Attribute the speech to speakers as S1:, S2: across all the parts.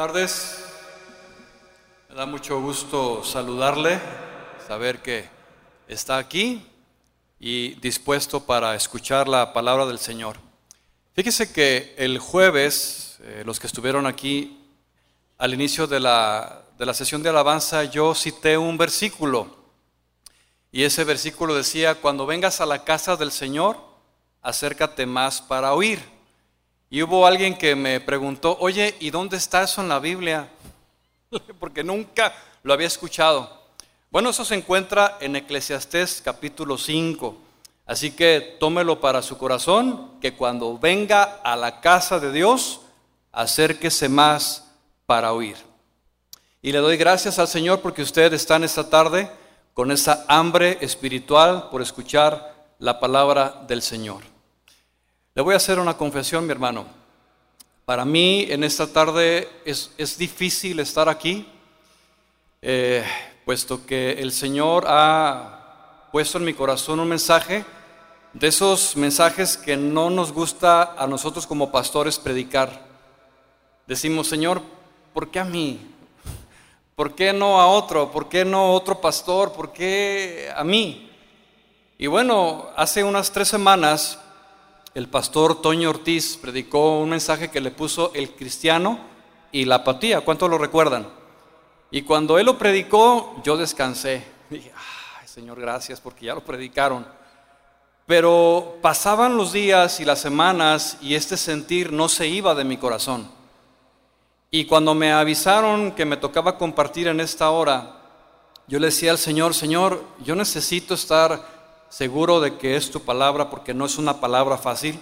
S1: tardes. Me da mucho gusto saludarle, saber que está aquí y dispuesto para escuchar la palabra del Señor. Fíjese que el jueves, eh, los que estuvieron aquí al inicio de la, de la sesión de alabanza, yo cité un versículo. Y ese versículo decía, cuando vengas a la casa del Señor, acércate más para oír. Y hubo alguien que me preguntó, oye, ¿y dónde está eso en la Biblia? Porque nunca lo había escuchado. Bueno, eso se encuentra en Eclesiastés capítulo 5. Así que tómelo para su corazón, que cuando venga a la casa de Dios, acérquese más para oír. Y le doy gracias al Señor porque usted está en esta tarde con esa hambre espiritual por escuchar la palabra del Señor. Le voy a hacer una confesión, mi hermano. Para mí en esta tarde es, difícil estar aquí, eh, puesto que el Señor ha puesto en mi corazón un mensaje, de esos mensajes que no nos gusta a nosotros como pastores predicar. Decimos, Señor, ¿por qué a mí? ¿Por qué no a otro? ¿Por qué no otro pastor? ¿Por qué a mí? Y bueno, hace unas tres semanas el pastor Toño Ortiz predicó un mensaje que le puso el cristiano y la apatía. ¿Cuántos lo recuerdan? Y cuando él lo predicó, yo descansé. Dije, Señor, gracias porque ya lo predicaron. Pero pasaban los días y las semanas y este sentir no se iba de mi corazón. Y cuando me avisaron que me tocaba compartir en esta hora, yo le decía al Señor, Señor, yo necesito estar seguro de que es tu palabra porque no es una palabra fácil.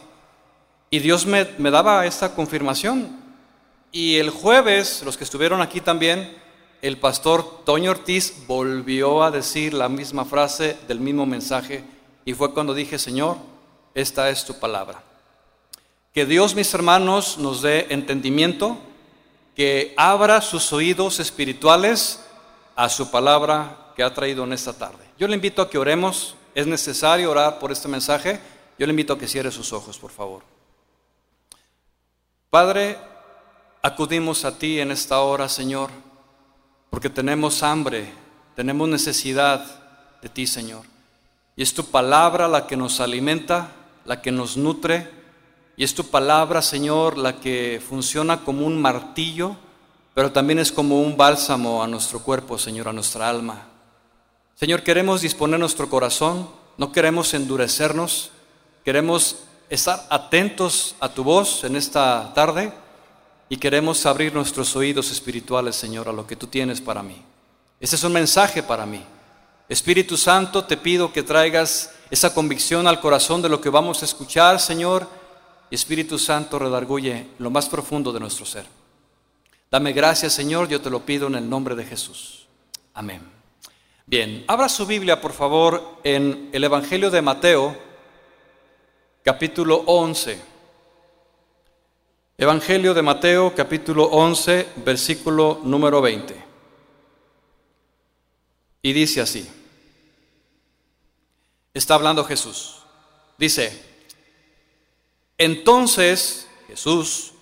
S1: Y Dios me, daba esta confirmación. Y el jueves, los que estuvieron aquí también, el pastor Toño Ortiz volvió a decir la misma frase del mismo mensaje y fue cuando dije, Señor, esta es tu palabra. Que Dios, mis hermanos, nos dé entendimiento, que abra sus oídos espirituales a su palabra que ha traído en esta tarde. Yo le invito a que oremos es necesario orar por este mensaje, yo le invito a que cierre sus ojos, por favor. Padre, acudimos a ti en esta hora, Señor, porque tenemos hambre, tenemos necesidad de ti, Señor. Y es tu palabra la que nos alimenta, la que nos nutre, y es tu palabra, Señor, la que funciona como un martillo, pero también es como un bálsamo a nuestro cuerpo, Señor, a nuestra alma. Señor, queremos disponer nuestro corazón, no queremos endurecernos, queremos estar atentos a tu voz en esta tarde y queremos abrir nuestros oídos espirituales, Señor, a lo que tú tienes para mí. Este es un mensaje para mí. Espíritu Santo, te pido que traigas esa convicción al corazón de lo que vamos a escuchar, Señor. Espíritu Santo, redarguye lo más profundo de nuestro ser. Dame gracias, Señor, yo te lo pido en el nombre de Jesús. Amén. Bien, abra su Biblia, por favor, en el Evangelio de Mateo, capítulo 11. Evangelio de Mateo, capítulo 11, versículo número 20. Y dice así. Está hablando Jesús. Dice, entonces Jesús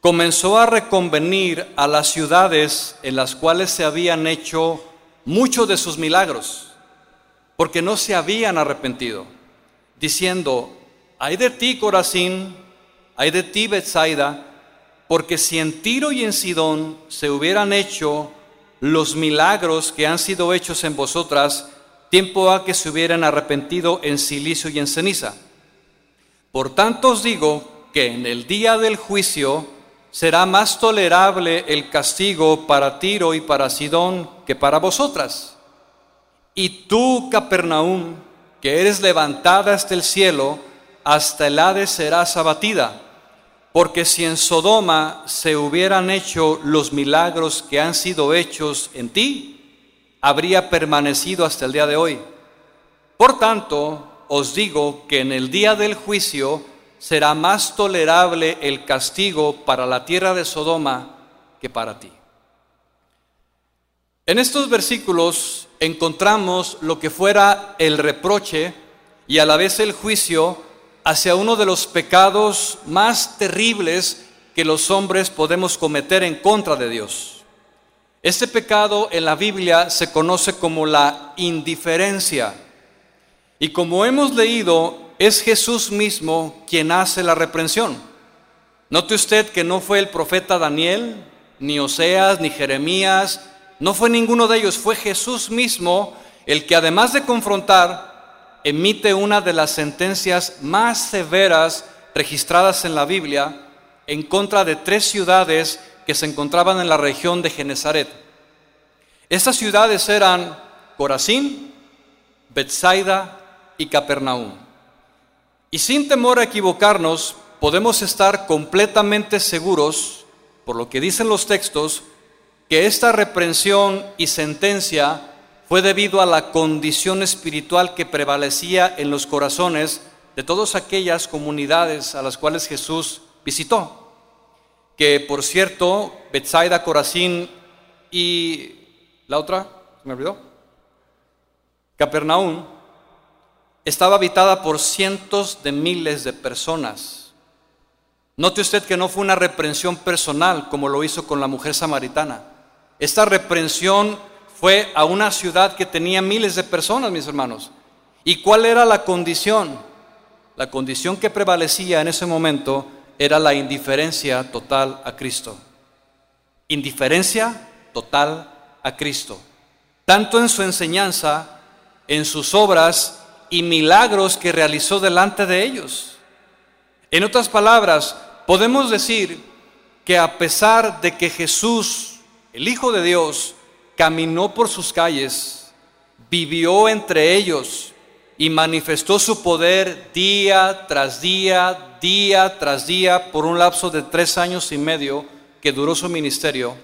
S1: comenzó a reconvenir a las ciudades en las cuales se habían hecho muchos de sus milagros, porque no se habían arrepentido, diciendo, hay de ti Corazín, hay de ti Bethsaida, porque si en Tiro y en Sidón se hubieran hecho los milagros que han sido hechos en vosotras, tiempo ha que se hubieran arrepentido en silicio y en ceniza. Por tanto os digo que en el día del juicio será más tolerable el castigo para Tiro y para Sidón que para vosotras. Y tú, Capernaum, que eres levantada hasta el cielo, hasta el Hades serás abatida. Porque si en Sodoma se hubieran hecho los milagros que han sido hechos en ti, habría permanecido hasta el día de hoy. Por tanto, os digo que en el día del juicio será más tolerable el castigo para la tierra de Sodoma que para ti. En estos versículos encontramos lo que fuera el reproche y a la vez el juicio hacia uno de los pecados más terribles que los hombres podemos cometer en contra de Dios. Este pecado en la Biblia se conoce como la indiferencia. Y como hemos leído, es Jesús mismo quien hace la reprensión. Note usted que no fue el profeta Daniel, ni Oseas, ni Jeremías, no fue ninguno de ellos, fue Jesús mismo el que además de confrontar, emite una de las sentencias más severas registradas en la Biblia en contra de tres ciudades que se encontraban en la región de Genezaret. Estas ciudades eran Corazín, Bethsaida y Capernaum. Y sin temor a equivocarnos, podemos estar completamente seguros, por lo que dicen los textos, que esta reprensión y sentencia fue debido a la condición espiritual que prevalecía en los corazones de todas aquellas comunidades a las cuales Jesús visitó. Que por cierto, Bethsaida, Corazín y la otra, ¿se me olvidó? Capernaum estaba habitada por cientos de miles de personas. Note usted que no fue una reprensión personal como lo hizo con la mujer samaritana. Esta reprensión fue a una ciudad que tenía miles de personas, mis hermanos. ¿Y cuál era la condición? La condición que prevalecía en ese momento era la indiferencia total a Cristo. Indiferencia total a Cristo. Tanto en su enseñanza, en sus obras y milagros que realizó delante de ellos. En otras palabras, podemos decir que a pesar de que Jesús el Hijo de Dios caminó por sus calles, vivió entre ellos y manifestó su poder día tras día, día tras día, por un lapso de tres años y medio que duró su ministerio.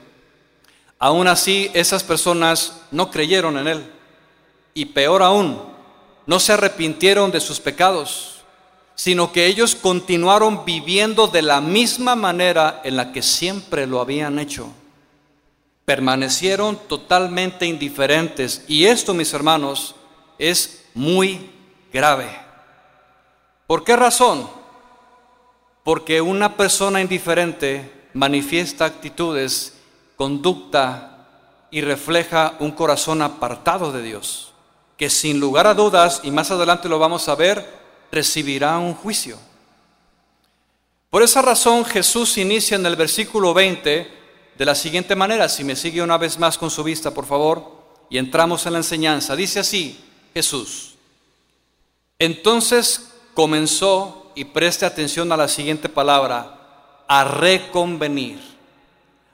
S1: Aún así, esas personas no creyeron en Él. Y peor aún, no se arrepintieron de sus pecados, sino que ellos continuaron viviendo de la misma manera en la que siempre lo habían hecho permanecieron totalmente indiferentes. Y esto, mis hermanos, es muy grave. ¿Por qué razón? Porque una persona indiferente manifiesta actitudes, conducta y refleja un corazón apartado de Dios, que sin lugar a dudas, y más adelante lo vamos a ver, recibirá un juicio. Por esa razón Jesús inicia en el versículo 20 de la siguiente manera, si me sigue una vez más con su vista, por favor, y entramos en la enseñanza. Dice así Jesús. Entonces comenzó, y preste atención a la siguiente palabra, a reconvenir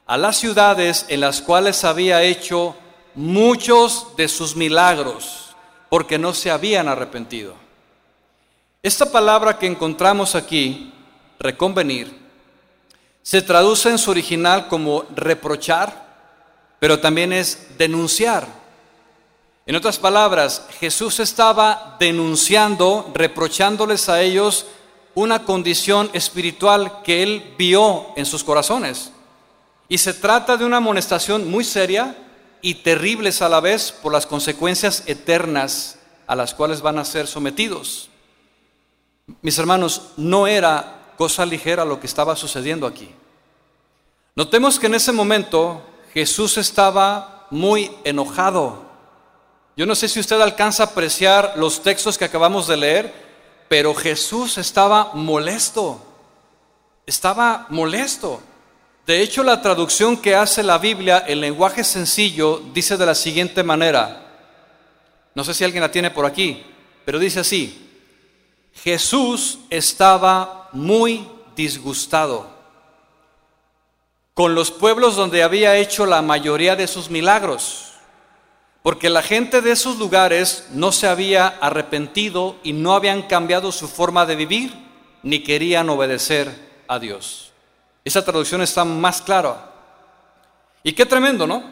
S1: a las ciudades en las cuales había hecho muchos de sus milagros, porque no se habían arrepentido. Esta palabra que encontramos aquí, reconvenir, se traduce en su original como reprochar, pero también es denunciar. En otras palabras, Jesús estaba denunciando, reprochándoles a ellos una condición espiritual que él vio en sus corazones. Y se trata de una amonestación muy seria y terribles a la vez por las consecuencias eternas a las cuales van a ser sometidos. Mis hermanos, no era cosa ligera lo que estaba sucediendo aquí. Notemos que en ese momento Jesús estaba muy enojado. Yo no sé si usted alcanza a apreciar los textos que acabamos de leer, pero Jesús estaba molesto. Estaba molesto. De hecho, la traducción que hace la Biblia en lenguaje sencillo dice de la siguiente manera. No sé si alguien la tiene por aquí, pero dice así. Jesús estaba muy disgustado con los pueblos donde había hecho la mayoría de sus milagros, porque la gente de esos lugares no se había arrepentido y no habían cambiado su forma de vivir, ni querían obedecer a Dios. Esa traducción está más clara. Y qué tremendo, ¿no?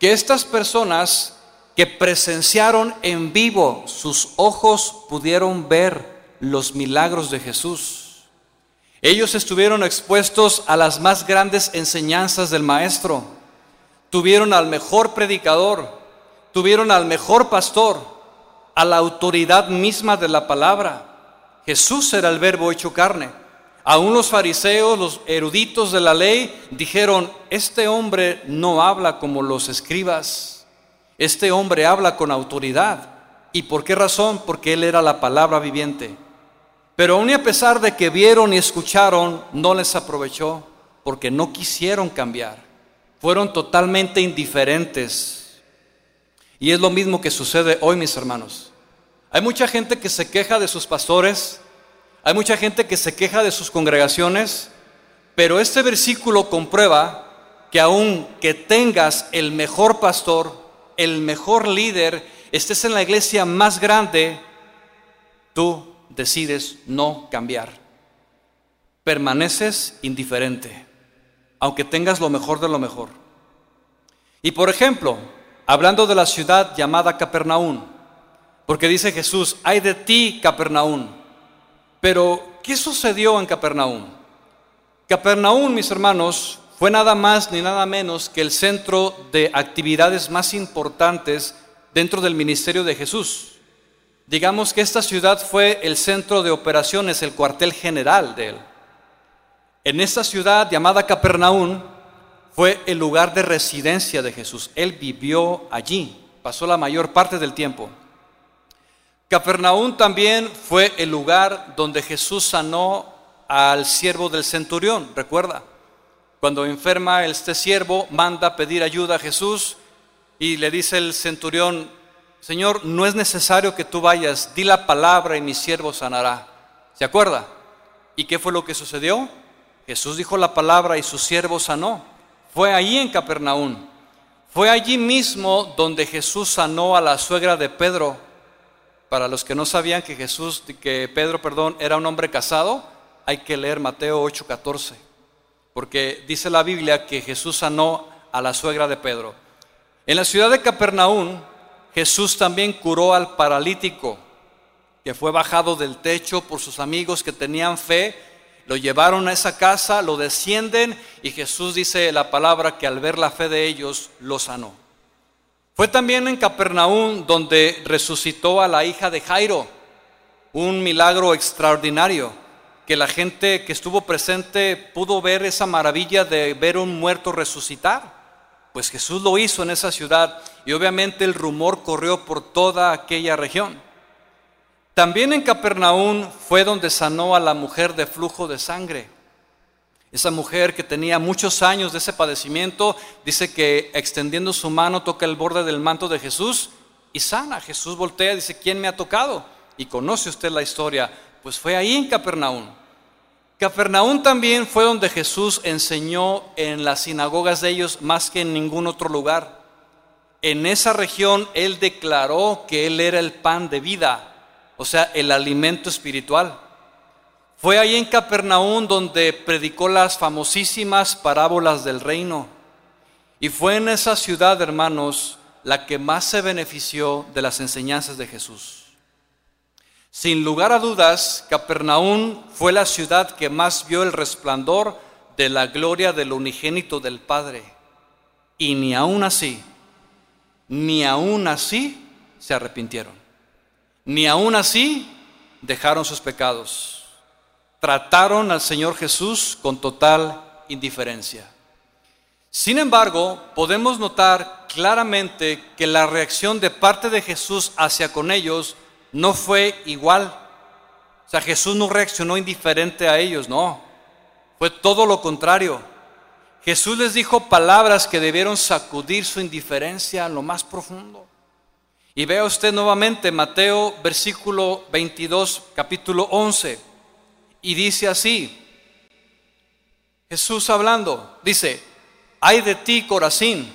S1: Que estas personas que presenciaron en vivo, sus ojos pudieron ver los milagros de Jesús ellos estuvieron expuestos a las más grandes enseñanzas del Maestro. Tuvieron al mejor predicador, tuvieron al mejor pastor, a la autoridad misma de la palabra. Jesús era el verbo hecho carne. Aún los fariseos, los eruditos de la ley, dijeron, este hombre no habla como los escribas, este hombre habla con autoridad. ¿Y por qué razón? Porque él era la palabra viviente. Pero aún y a pesar de que vieron y escucharon, no les aprovechó, porque no quisieron cambiar. Fueron totalmente indiferentes. Y es lo mismo que sucede hoy, mis hermanos. Hay mucha gente que se queja de sus pastores, hay mucha gente que se queja de sus congregaciones, pero este versículo comprueba que aun que tengas el mejor pastor, el mejor líder, estés en la iglesia más grande, tú decides no cambiar. Permaneces indiferente, aunque tengas lo mejor de lo mejor. Y por ejemplo, hablando de la ciudad llamada Capernaum, porque dice Jesús, hay de ti, Capernaum. Pero, ¿qué sucedió en Capernaum? Capernaum, mis hermanos, fue nada más ni nada menos que el centro de actividades más importantes dentro del ministerio de Jesús. Digamos que esta ciudad fue el centro de operaciones, el cuartel general de él. En esta ciudad llamada Capernaum fue el lugar de residencia de Jesús. Él vivió allí, pasó la mayor parte del tiempo. Capernaum también fue el lugar donde Jesús sanó al siervo del centurión, recuerda. Cuando enferma este siervo, manda pedir ayuda a Jesús y le dice el centurión, Señor, no es necesario que tú vayas, di la palabra y mi siervo sanará. ¿Se acuerda? ¿Y qué fue lo que sucedió? Jesús dijo la palabra y su siervo sanó. Fue allí en Capernaum. Fue allí mismo donde Jesús sanó a la suegra de Pedro. Para los que no sabían que Jesús, que Pedro, perdón, era un hombre casado, hay que leer Mateo 8:14, porque dice la Biblia que Jesús sanó a la suegra de Pedro. En la ciudad de Capernaum, Jesús también curó al paralítico que fue bajado del techo por sus amigos que tenían fe. Lo llevaron a esa casa, lo descienden y Jesús dice la palabra que al ver la fe de ellos lo sanó. Fue también en Capernaum donde resucitó a la hija de Jairo, un milagro extraordinario, que la gente que estuvo presente pudo ver esa maravilla de ver un muerto resucitar. Pues Jesús lo hizo en esa ciudad y obviamente el rumor corrió por toda aquella región. También en Capernaum fue donde sanó a la mujer de flujo de sangre. Esa mujer que tenía muchos años de ese padecimiento, dice que extendiendo su mano toca el borde del manto de Jesús y sana. Jesús voltea y dice, ¿quién me ha tocado? Y conoce usted la historia. Pues fue ahí en Capernaum. Capernaum también fue donde Jesús enseñó en las sinagogas de ellos más que en ningún otro lugar. En esa región Él declaró que Él era el pan de vida, o sea, el alimento espiritual. Fue ahí en Capernaum donde predicó las famosísimas parábolas del reino. Y fue en esa ciudad, hermanos, la que más se benefició de las enseñanzas de Jesús. Sin lugar a dudas, Capernaum fue la ciudad que más vio el resplandor de la gloria del unigénito del Padre. Y ni aún así, ni aún así se arrepintieron. Ni aún así dejaron sus pecados. Trataron al Señor Jesús con total indiferencia. Sin embargo, podemos notar claramente que la reacción de parte de Jesús hacia con ellos no fue igual. O sea, Jesús no reaccionó indiferente a ellos, no. Fue todo lo contrario. Jesús les dijo palabras que debieron sacudir su indiferencia a lo más profundo. Y vea usted nuevamente Mateo versículo 22, capítulo 11. Y dice así, Jesús hablando, dice, ay de ti Corazín,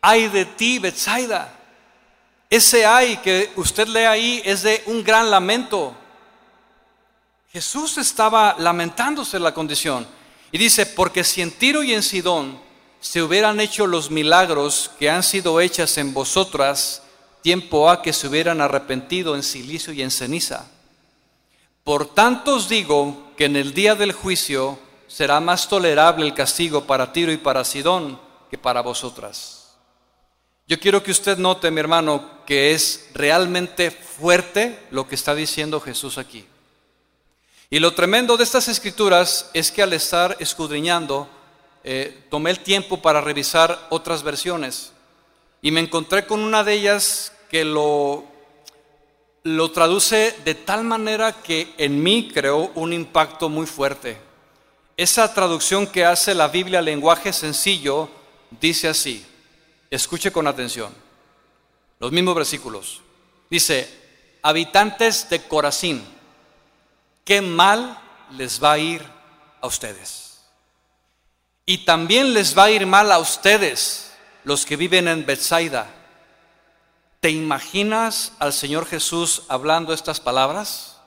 S1: ay de ti Betsaida ese ay que usted lee ahí es de un gran lamento. Jesús estaba lamentándose la condición. Y dice, porque si en Tiro y en Sidón se hubieran hecho los milagros que han sido hechas en vosotras, tiempo ha que se hubieran arrepentido en silicio y en ceniza. Por tanto os digo que en el día del juicio será más tolerable el castigo para Tiro y para Sidón que para vosotras. Yo quiero que usted note, mi hermano, que es realmente fuerte lo que está diciendo Jesús aquí. Y lo tremendo de estas escrituras es que al estar escudriñando, eh, tomé el tiempo para revisar otras versiones y me encontré con una de ellas que lo, lo traduce de tal manera que en mí creó un impacto muy fuerte. Esa traducción que hace la Biblia lenguaje sencillo dice así, escuche con atención, los mismos versículos. Dice, habitantes de Corazín, qué mal les va a ir a ustedes. Y también les va a ir mal a ustedes, los que viven en Bethsaida. ¿Te imaginas al Señor Jesús hablando estas palabras?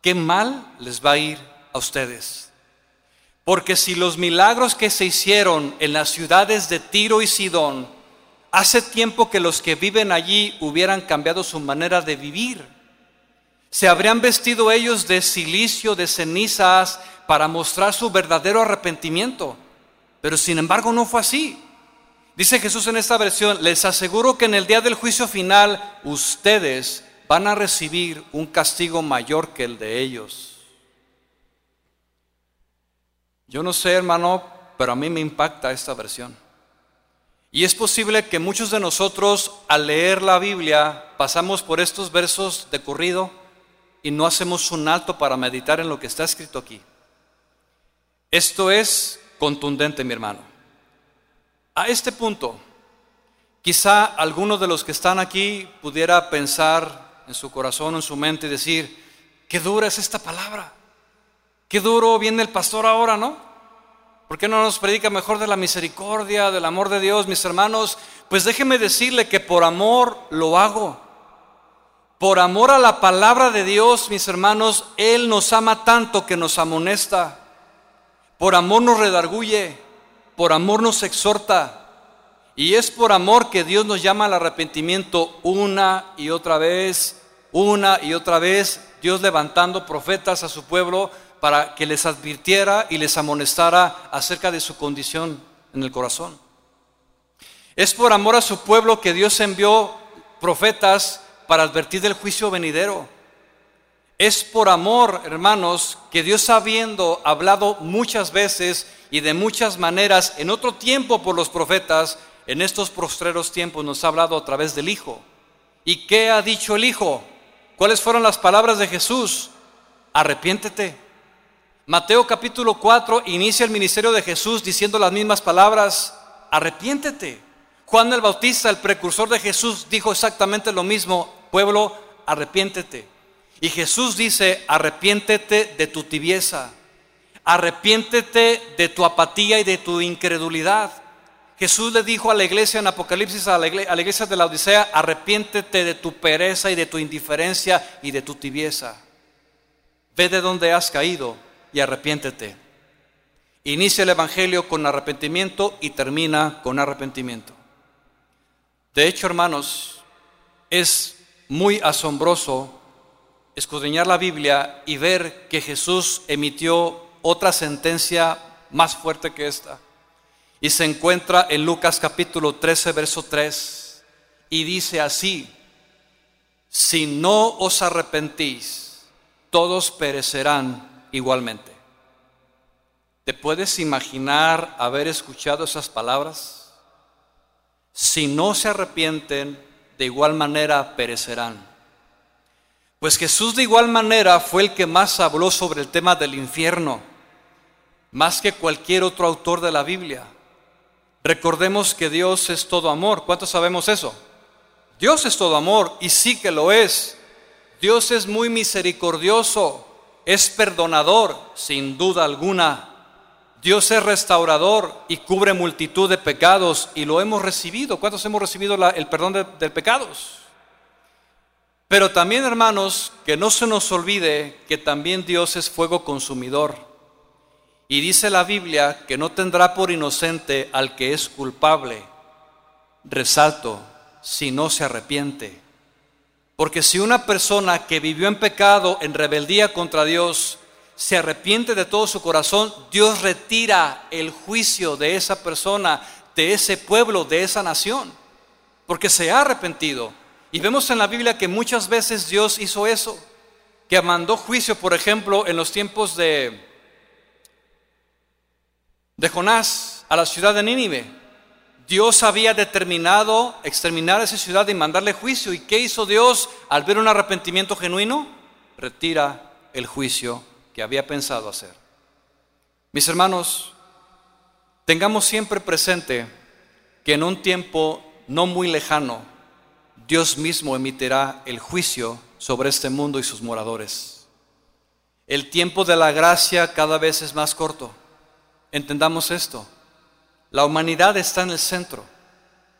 S1: Qué mal les va a ir a ustedes. Porque si los milagros que se hicieron en las ciudades de Tiro y Sidón, hace tiempo que los que viven allí hubieran cambiado su manera de vivir, se habrían vestido ellos de silicio, de cenizas, para mostrar su verdadero arrepentimiento. Pero sin embargo no fue así. Dice Jesús en esta versión, les aseguro que en el día del juicio final ustedes van a recibir un castigo mayor que el de ellos. Yo no sé, hermano, pero a mí me impacta esta versión. Y es posible que muchos de nosotros al leer la Biblia pasamos por estos versos de corrido y no hacemos un alto para meditar en lo que está escrito aquí. Esto es contundente, mi hermano. A este punto, quizá alguno de los que están aquí pudiera pensar en su corazón, en su mente y decir, qué dura es esta palabra. Qué duro viene el pastor ahora, ¿no? ¿Por qué no nos predica mejor de la misericordia, del amor de Dios, mis hermanos? Pues déjeme decirle que por amor lo hago. Por amor a la palabra de Dios, mis hermanos, Él nos ama tanto que nos amonesta. Por amor nos redarguye, por amor nos exhorta. Y es por amor que Dios nos llama al arrepentimiento una y otra vez, una y otra vez, Dios levantando profetas a su pueblo para que les advirtiera y les amonestara acerca de su condición en el corazón. Es por amor a su pueblo que Dios envió profetas para advertir del juicio venidero. Es por amor, hermanos, que Dios habiendo hablado muchas veces y de muchas maneras en otro tiempo por los profetas, en estos postreros tiempos nos ha hablado a través del Hijo. ¿Y qué ha dicho el Hijo? ¿Cuáles fueron las palabras de Jesús? Arrepiéntete. Mateo capítulo 4 inicia el ministerio de Jesús diciendo las mismas palabras, arrepiéntete. Juan el Bautista, el precursor de Jesús, dijo exactamente lo mismo, pueblo, arrepiéntete. Y Jesús dice, arrepiéntete de tu tibieza, arrepiéntete de tu apatía y de tu incredulidad. Jesús le dijo a la iglesia en Apocalipsis, a la iglesia, de la Odisea, arrepiéntete de tu pereza y de tu indiferencia y de tu tibieza. Ve de dónde has caído y arrepiéntete. Inicia el Evangelio con arrepentimiento y termina con arrepentimiento. De hecho, hermanos, es muy asombroso escudriñar la Biblia y ver que Jesús emitió otra sentencia más fuerte que esta. Y se encuentra en Lucas capítulo 13, verso 3. Y dice así, si no os arrepentís, todos perecerán igualmente. ¿Te puedes imaginar haber escuchado esas palabras? Si no se arrepienten, de igual manera perecerán. Pues Jesús de igual manera fue el que más habló sobre el tema del infierno, más que cualquier otro autor de la Biblia. Recordemos que Dios es todo amor. ¿Cuántos sabemos eso? Dios es todo amor y sí que lo es. Dios es muy misericordioso es perdonador, sin duda alguna. Dios es restaurador y cubre multitud de pecados y lo hemos recibido. ¿Cuántos hemos recibido el perdón de, de pecados? Pero también, hermanos, que no se nos olvide que también Dios es fuego consumidor. Y dice la Biblia que no tendrá por inocente al que es culpable. Resalto, si no se arrepiente. Porque si una persona que vivió en pecado, en rebeldía contra Dios, se arrepiente de todo su corazón, Dios retira el juicio de esa persona, de ese pueblo, de esa nación, porque se ha arrepentido. Y vemos en la Biblia que muchas veces Dios hizo eso. que mandó juicio, por ejemplo, en los tiempos de, de Jonás a la ciudad de Nínive. Dios había determinado exterminar esa ciudad y mandarle juicio. ¿Y qué hizo Dios al ver un arrepentimiento genuino? Retira el juicio que había pensado hacer. Mis hermanos, tengamos siempre presente que en un tiempo no muy lejano, Dios mismo emitirá el juicio sobre este mundo y sus moradores. El tiempo de la gracia cada vez es más corto. Entendamos esto. La humanidad está en el centro.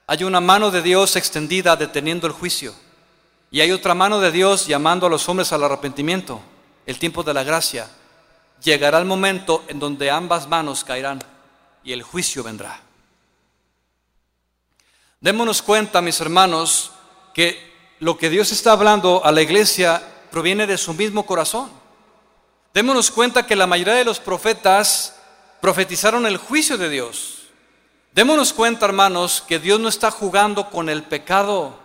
S1: Hay una mano de Dios extendida deteniendo el juicio. Y hay otra mano de Dios llamando a los hombres al arrepentimiento. El tiempo de la gracia. Llegará el momento en donde ambas manos caerán y el juicio vendrá. Démonos cuenta, mis hermanos, que lo que Dios está hablando a la iglesia proviene de su mismo corazón. Démonos cuenta que la mayoría de los profetas profetizaron el juicio de Dios. Démonos cuenta, hermanos, que Dios no está jugando con el pecado.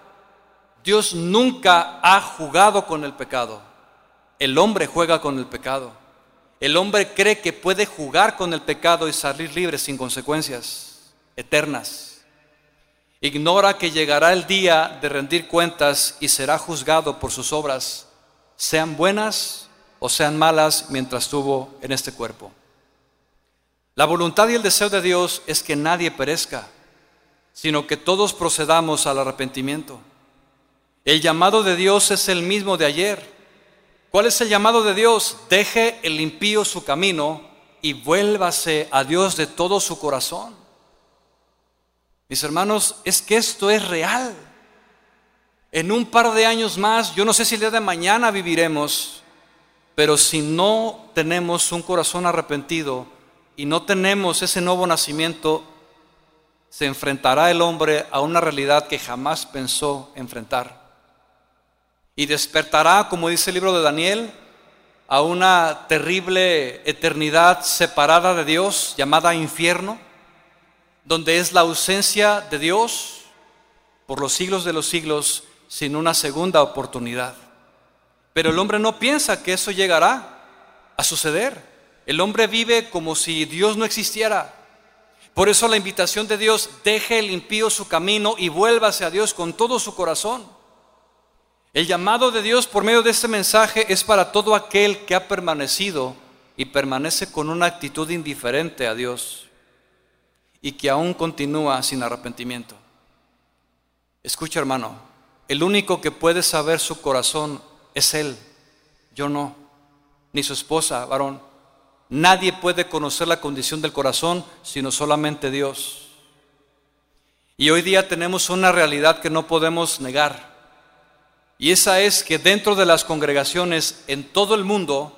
S1: Dios nunca ha jugado con el pecado. El hombre juega con el pecado. El hombre cree que puede jugar con el pecado y salir libre sin consecuencias eternas. Ignora que llegará el día de rendir cuentas y será juzgado por sus obras, sean buenas o sean malas mientras estuvo en este cuerpo. La voluntad y el deseo de Dios es que nadie perezca, sino que todos procedamos al arrepentimiento. El llamado de Dios es el mismo de ayer. ¿Cuál es el llamado de Dios? Deje el impío su camino y vuélvase a Dios de todo su corazón. Mis hermanos, es que esto es real. En un par de años más, yo no sé si el día de mañana viviremos, pero si no tenemos un corazón arrepentido, y no tenemos ese nuevo nacimiento, se enfrentará el hombre a una realidad que jamás pensó enfrentar. Y despertará, como dice el libro de Daniel, a una terrible eternidad separada de Dios, llamada infierno, donde es la ausencia de Dios por los siglos de los siglos sin una segunda oportunidad. Pero el hombre no piensa que eso llegará a suceder. El hombre vive como si Dios no existiera. Por eso la invitación de Dios, deje el impío su camino y vuélvase a Dios con todo su corazón. El llamado de Dios por medio de este mensaje es para todo aquel que ha permanecido y permanece con una actitud indiferente a Dios y que aún continúa sin arrepentimiento. Escucha hermano, el único que puede saber su corazón es Él, yo no, ni su esposa, varón. Nadie puede conocer la condición del corazón sino solamente Dios. Y hoy día tenemos una realidad que no podemos negar. Y esa es que dentro de las congregaciones en todo el mundo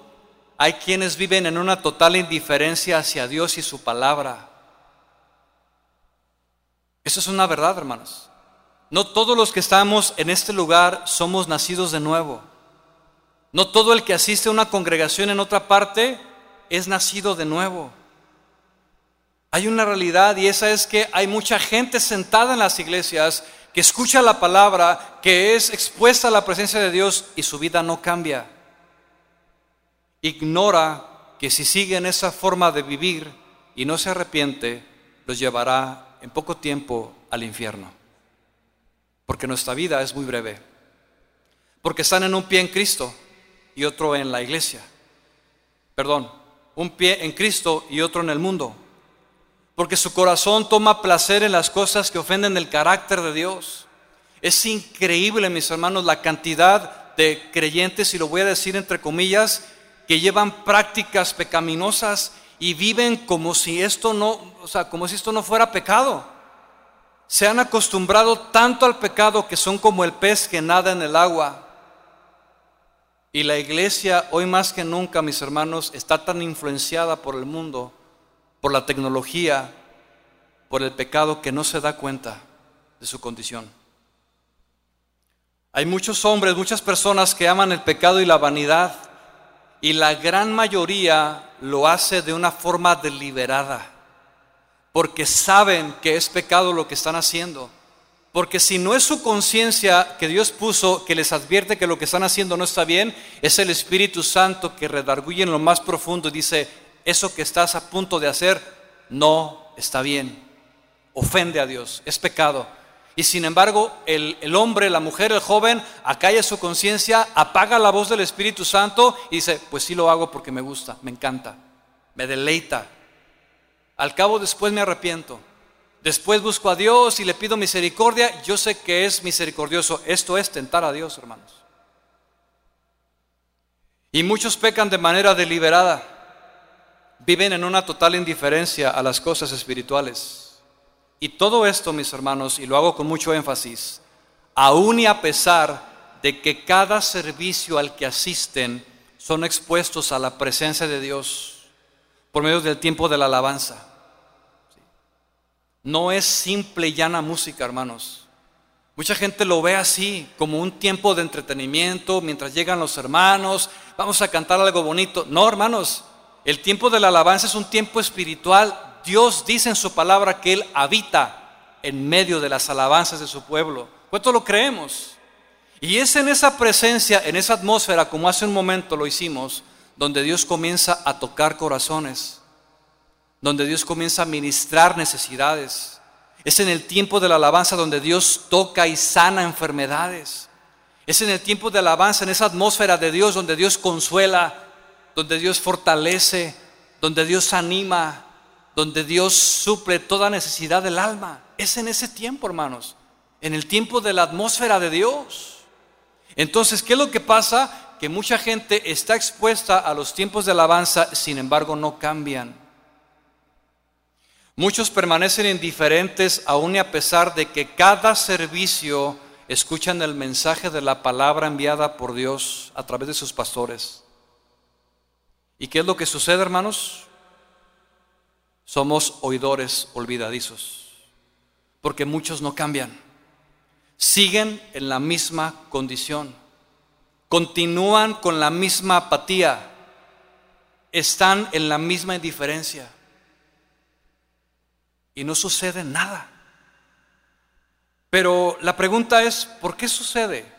S1: hay quienes viven en una total indiferencia hacia Dios y su palabra. Eso es una verdad, hermanos. No todos los que estamos en este lugar somos nacidos de nuevo. No todo el que asiste a una congregación en otra parte es nacido de nuevo. Hay una realidad y esa es que hay mucha gente sentada en las iglesias que escucha la palabra, que es expuesta a la presencia de Dios y su vida no cambia. Ignora que si sigue en esa forma de vivir y no se arrepiente, los llevará en poco tiempo al infierno. Porque nuestra vida es muy breve. Porque están en un pie en Cristo y otro en la iglesia. Perdón, un pie en Cristo y otro en el mundo. Porque su corazón toma placer en las cosas que ofenden el carácter de Dios. Es increíble, mis hermanos, la cantidad de creyentes, y lo voy a decir entre comillas, que llevan prácticas pecaminosas y viven como si esto no, o sea, como si esto no fuera pecado. Se han acostumbrado tanto al pecado que son como el pez que nada en el agua. Y la iglesia hoy más que nunca, mis hermanos, está tan influenciada por el mundo, por la tecnología, por el pecado que no se da cuenta de su condición. Hay muchos hombres, muchas personas que aman el pecado y la vanidad y la gran mayoría lo hace de una forma deliberada, porque saben que es pecado lo que están haciendo Porque si no es su conciencia que Dios puso, que les advierte que lo que están haciendo no está bien, es el Espíritu Santo que redarguye en lo más profundo y dice, eso que estás a punto de hacer no está bien, ofende a Dios, es pecado. Y sin embargo, el, el hombre, la mujer, el joven, acalla su conciencia, apaga la voz del Espíritu Santo y dice, pues sí lo hago porque me gusta, me encanta, me deleita. Al cabo después me arrepiento. Después busco a Dios y le pido misericordia. Yo sé que es misericordioso. Esto es tentar a Dios, hermanos. Y muchos pecan de manera deliberada. Viven en una total indiferencia a las cosas espirituales. Y todo esto, mis hermanos, y lo hago con mucho énfasis, aún y a pesar de que cada servicio al que asisten son expuestos a la presencia de Dios por medio del tiempo de la alabanza. No es simple y llana música, hermanos. Mucha gente lo ve así, como un tiempo de entretenimiento, mientras llegan los hermanos, vamos a cantar algo bonito. No, hermanos, el tiempo de la alabanza es un tiempo espiritual. Dios dice en su palabra que Él habita en medio de las alabanzas de su pueblo. ¿Cuánto lo creemos? Y es en esa presencia, en esa atmósfera, como hace un momento lo hicimos, donde Dios comienza a tocar corazones donde Dios comienza a ministrar necesidades. Es en el tiempo de la alabanza donde Dios toca y sana enfermedades. Es en el tiempo de alabanza, en esa atmósfera de Dios, donde Dios consuela, donde Dios fortalece, donde Dios anima, donde Dios suple toda necesidad del alma. Es en ese tiempo, hermanos, en el tiempo de la atmósfera de Dios. Entonces, ¿qué es lo que pasa? Que mucha gente está expuesta a los tiempos de alabanza, sin embargo no cambian. Muchos permanecen indiferentes aún y a pesar de que cada servicio escuchan el mensaje de la palabra enviada por Dios a través de sus pastores. ¿Y qué es lo que sucede, hermanos? Somos oidores olvidadizos, porque muchos no cambian, siguen en la misma condición, continúan con la misma apatía, están en la misma indiferencia y no sucede nada. Pero la pregunta es, ¿por qué sucede?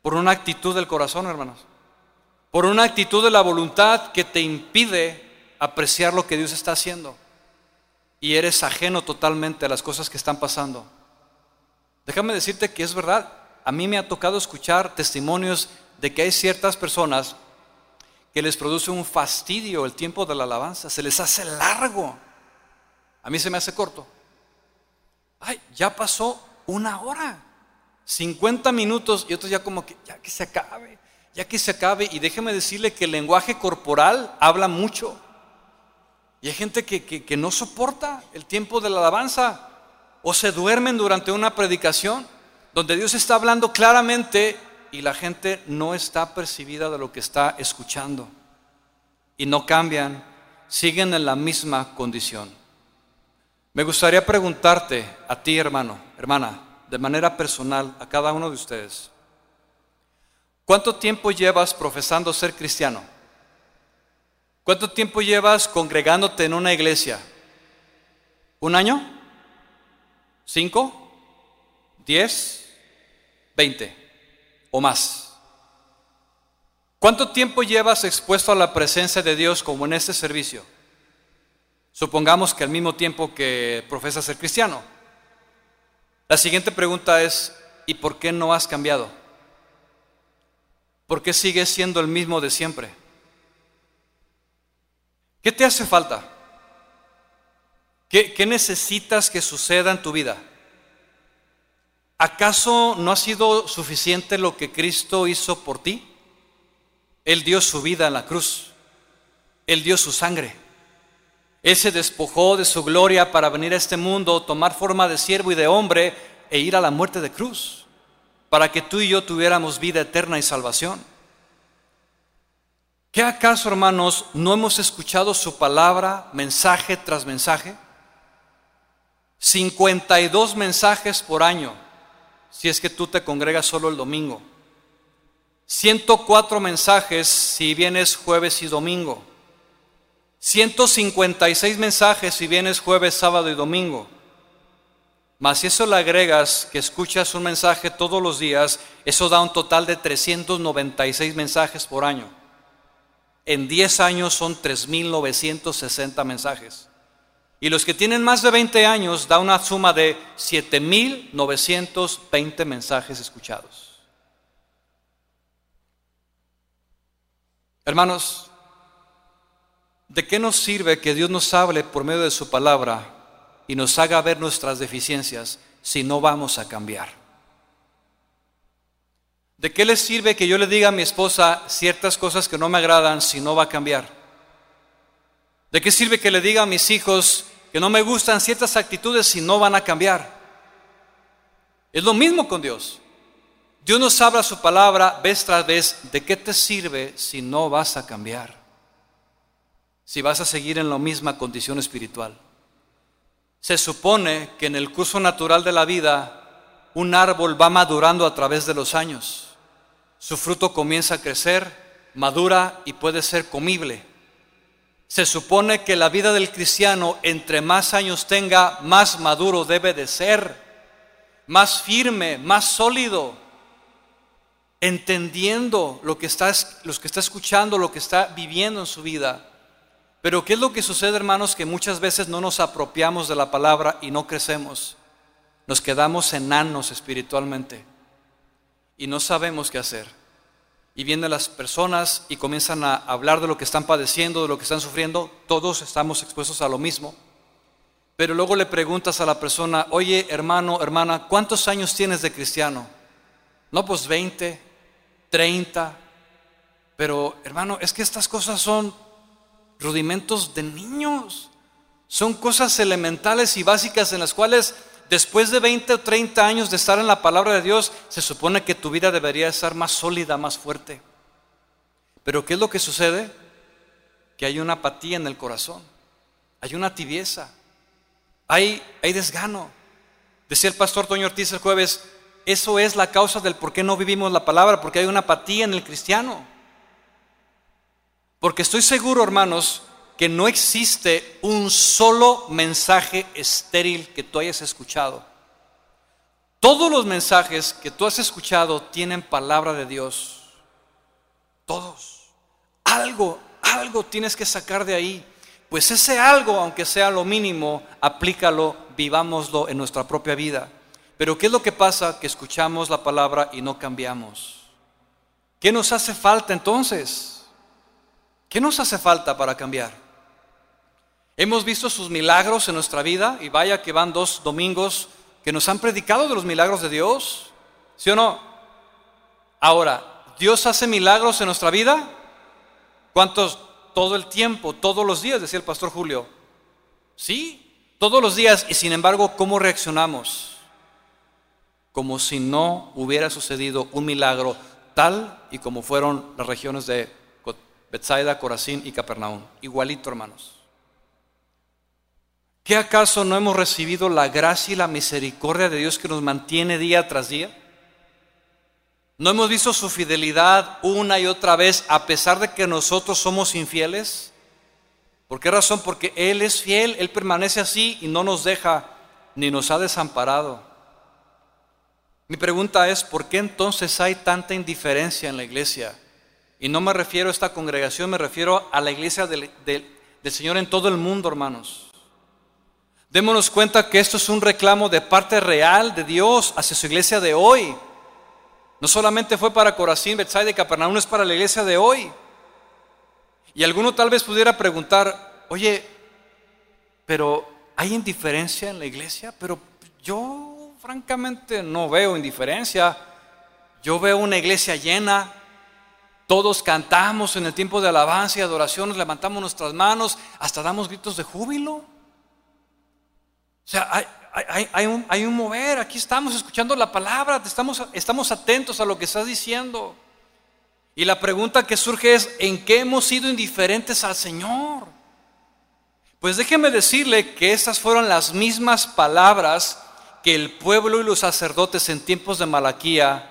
S1: Por una actitud del corazón, hermanos. Por una actitud de la voluntad que te impide apreciar lo que Dios está haciendo. Y eres ajeno totalmente a las cosas que están pasando. Déjame decirte que es verdad. A mí me ha tocado escuchar testimonios de que hay ciertas personas que les produce un fastidio el tiempo de la alabanza. Se les hace largo. A mí se me hace corto. Ay, ya pasó una hora, 50 minutos y otros ya como que, ya que se acabe, ya que se acabe. Y déjeme decirle que el lenguaje corporal habla mucho. Y hay gente que, que no soporta el tiempo de la alabanza o se duermen durante una predicación donde Dios está hablando claramente y la gente no está percibida de lo que está escuchando. Y no cambian, siguen en la misma condición. Me gustaría preguntarte a ti, hermano, hermana, de manera personal, a cada uno de ustedes, ¿cuánto tiempo llevas profesando ser cristiano? ¿Cuánto tiempo llevas congregándote en una iglesia? ¿Un año? ¿Cinco? ¿Diez? ¿Veinte? ¿O más? ¿Cuánto tiempo llevas expuesto a la presencia de Dios como en este servicio? Supongamos que al mismo tiempo que profesa ser cristiano. La siguiente pregunta es, ¿y por qué no has cambiado? ¿Por qué sigues siendo el mismo de siempre? ¿Qué te hace falta? ¿Qué, necesitas que suceda en tu vida? ¿Acaso no ha sido suficiente lo que Cristo hizo por ti? Él dio su vida en la cruz. Él dio su sangre. Él se despojó de su gloria para venir a este mundo, tomar forma de siervo y de hombre e ir a la muerte de cruz, para que tú y yo tuviéramos vida eterna y salvación. ¿Qué acaso, hermanos, no hemos escuchado su palabra mensaje tras mensaje? 52 mensajes por año, si es que tú te congregas solo el domingo. 104 mensajes si vienes jueves y domingo. 156 mensajes si vienes jueves, sábado y domingo. Más si eso le agregas que escuchas un mensaje todos los días, eso da un total de 396 mensajes por año. En 10 años son 3.960 mensajes. Y los que tienen más de 20 años da una suma de 7.920 mensajes escuchados. Hermanos, ¿de qué nos sirve que Dios nos hable por medio de su palabra y nos haga ver nuestras deficiencias si no vamos a cambiar? ¿De qué le sirve que yo le diga a mi esposa ciertas cosas que no me agradan si no va a cambiar? ¿De qué sirve que le diga a mis hijos que no me gustan ciertas actitudes si no van a cambiar? Es lo mismo con Dios. Dios nos habla su palabra vez tras vez. ¿De qué te sirve si no vas a cambiar? Si vas a seguir en la misma condición espiritual. Se supone que en el curso natural de la vida un árbol va madurando a través de los años. Su fruto comienza a crecer, madura y puede ser comible. Se supone que la vida del cristiano, entre más años tenga, más maduro debe de ser, más firme, más sólido, entendiendo lo que está, lo que está escuchando, lo que está viviendo en su vida. Pero ¿qué es lo que sucede, hermanos? Que muchas veces no nos apropiamos de la palabra y no crecemos. Nos quedamos enanos espiritualmente y no sabemos qué hacer. Y vienen las personas y comienzan a hablar de lo que están padeciendo, de lo que están sufriendo. Todos estamos expuestos a lo mismo. Pero luego le preguntas a la persona, oye hermano, hermana, ¿cuántos años tienes de cristiano? No, pues 20, 30. Pero hermano, es que estas cosas son rudimentos de niños. Son cosas elementales y básicas en las cuales después de 20 o 30 años de estar en la palabra de Dios, se supone que tu vida debería estar más sólida, más fuerte. Pero ¿qué es lo que sucede? Que hay una apatía en el corazón, hay una tibieza, hay, hay desgano. Decía el pastor Toño Ortiz el jueves, eso es la causa del por qué no vivimos la palabra, porque hay una apatía en el cristiano. Porque estoy seguro, hermanos, que no existe un solo mensaje estéril que tú hayas escuchado. Todos los mensajes que tú has escuchado tienen palabra de Dios. Todos. Algo, algo tienes que sacar de ahí. Pues ese algo, aunque sea lo mínimo, aplícalo, vivámoslo en nuestra propia vida. Pero ¿qué es lo que pasa? Que escuchamos la palabra y no cambiamos. ¿Qué nos hace falta entonces? ¿Qué nos hace falta para cambiar? Hemos visto sus milagros en nuestra vida y vaya que van dos domingos que nos han predicado de los milagros de Dios. ¿Sí o no? Ahora, ¿Dios hace milagros en nuestra vida? ¿Cuántos? Todo el tiempo, todos los días, decía el pastor Julio. Sí, todos los días. Y sin embargo, ¿cómo reaccionamos? Como si no hubiera sucedido un milagro tal y como fueron las regiones de Bethsaida, Corazín y Capernaum. Igualito, hermanos. ¿Qué acaso no hemos recibido la gracia y la misericordia de Dios que nos mantiene día tras día? ¿No hemos visto su fidelidad una y otra vez a pesar de que nosotros somos infieles? ¿Por qué razón? Porque Él es fiel, Él permanece así y no nos deja ni nos ha desamparado. Mi pregunta es, ¿por qué entonces hay tanta indiferencia en la iglesia? Y no me refiero a esta congregación, me refiero a la iglesia del, Señor en todo el mundo, hermanos. Démonos cuenta que esto es un reclamo de parte real de Dios hacia su iglesia de hoy. No solamente fue para Corazín, Bethsaida y Capernaum, es para la iglesia de hoy. Y alguno tal vez pudiera preguntar, oye, pero ¿hay indiferencia en la iglesia? Pero yo francamente no veo indiferencia. Yo veo una iglesia llena, todos cantamos en el tiempo de alabanza y adoración, levantamos nuestras manos, hasta damos gritos de júbilo. O sea, hay, un, mover, aquí estamos escuchando la palabra, estamos, estamos atentos a lo que estás diciendo. Y la pregunta que surge es, ¿en qué hemos sido indiferentes al Señor? Pues déjeme decirle que estas fueron las mismas palabras que el pueblo y los sacerdotes en tiempos de Malaquía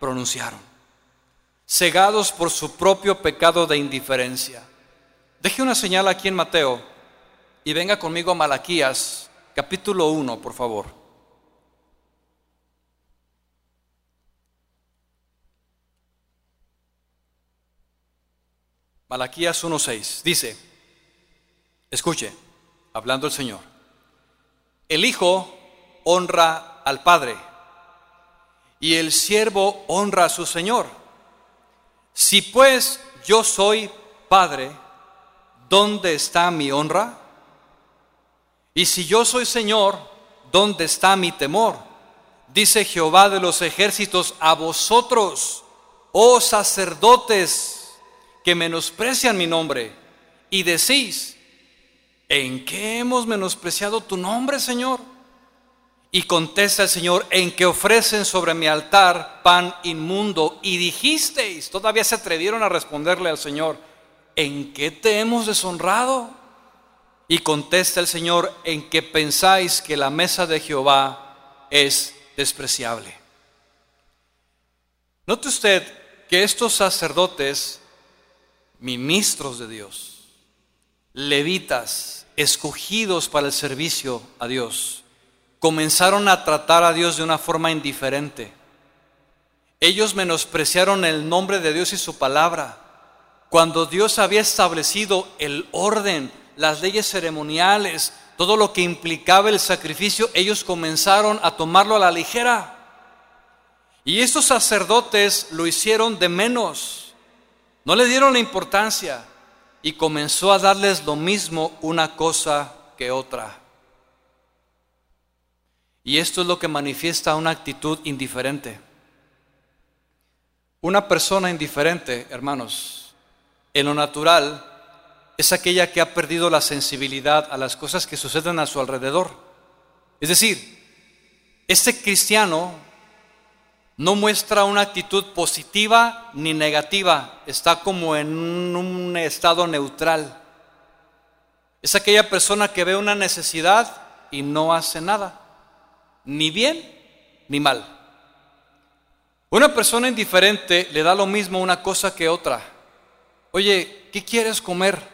S1: pronunciaron cegados por su propio pecado de indiferencia. Deje una señal aquí en Mateo y venga conmigo a Malaquías, capítulo 1, por favor. Malaquías 1.6 dice, escuche, hablando el Señor, el Hijo honra al Padre y el siervo honra a su Señor. Si pues yo soy Padre, ¿dónde está mi honra? Y si yo soy Señor, ¿dónde está mi temor? Dice Jehová de los ejércitos a vosotros, oh sacerdotes, que menosprecian mi nombre y decís, ¿en qué hemos menospreciado tu nombre, Señor? Y contesta el Señor, en que ofrecen sobre mi altar pan inmundo. Y dijisteis, todavía se atrevieron a responderle al Señor, ¿en qué te hemos deshonrado? Y contesta el Señor, en que pensáis que la mesa de Jehová es despreciable. Note usted que estos sacerdotes ministros de Dios, levitas, escogidos para el servicio a Dios, comenzaron a tratar a Dios de una forma indiferente. Ellos menospreciaron el nombre de Dios y su palabra. Cuando Dios había establecido el orden, las leyes ceremoniales, todo lo que implicaba el sacrificio, ellos comenzaron a tomarlo a la ligera. Y estos sacerdotes lo hicieron de menos. No le dieron la importancia y comenzó a darles lo mismo una cosa que otra. Y esto es lo que manifiesta una actitud indiferente. Una persona indiferente, hermanos, en lo natural, es aquella que ha perdido la sensibilidad a las cosas que suceden a su alrededor. Es decir, este cristiano no muestra una actitud positiva ni negativa, está como en un estado neutral. Es aquella persona que ve una necesidad y no hace nada, ni bien ni mal. Una persona indiferente le da lo mismo una cosa que otra. Oye, ¿qué quieres comer?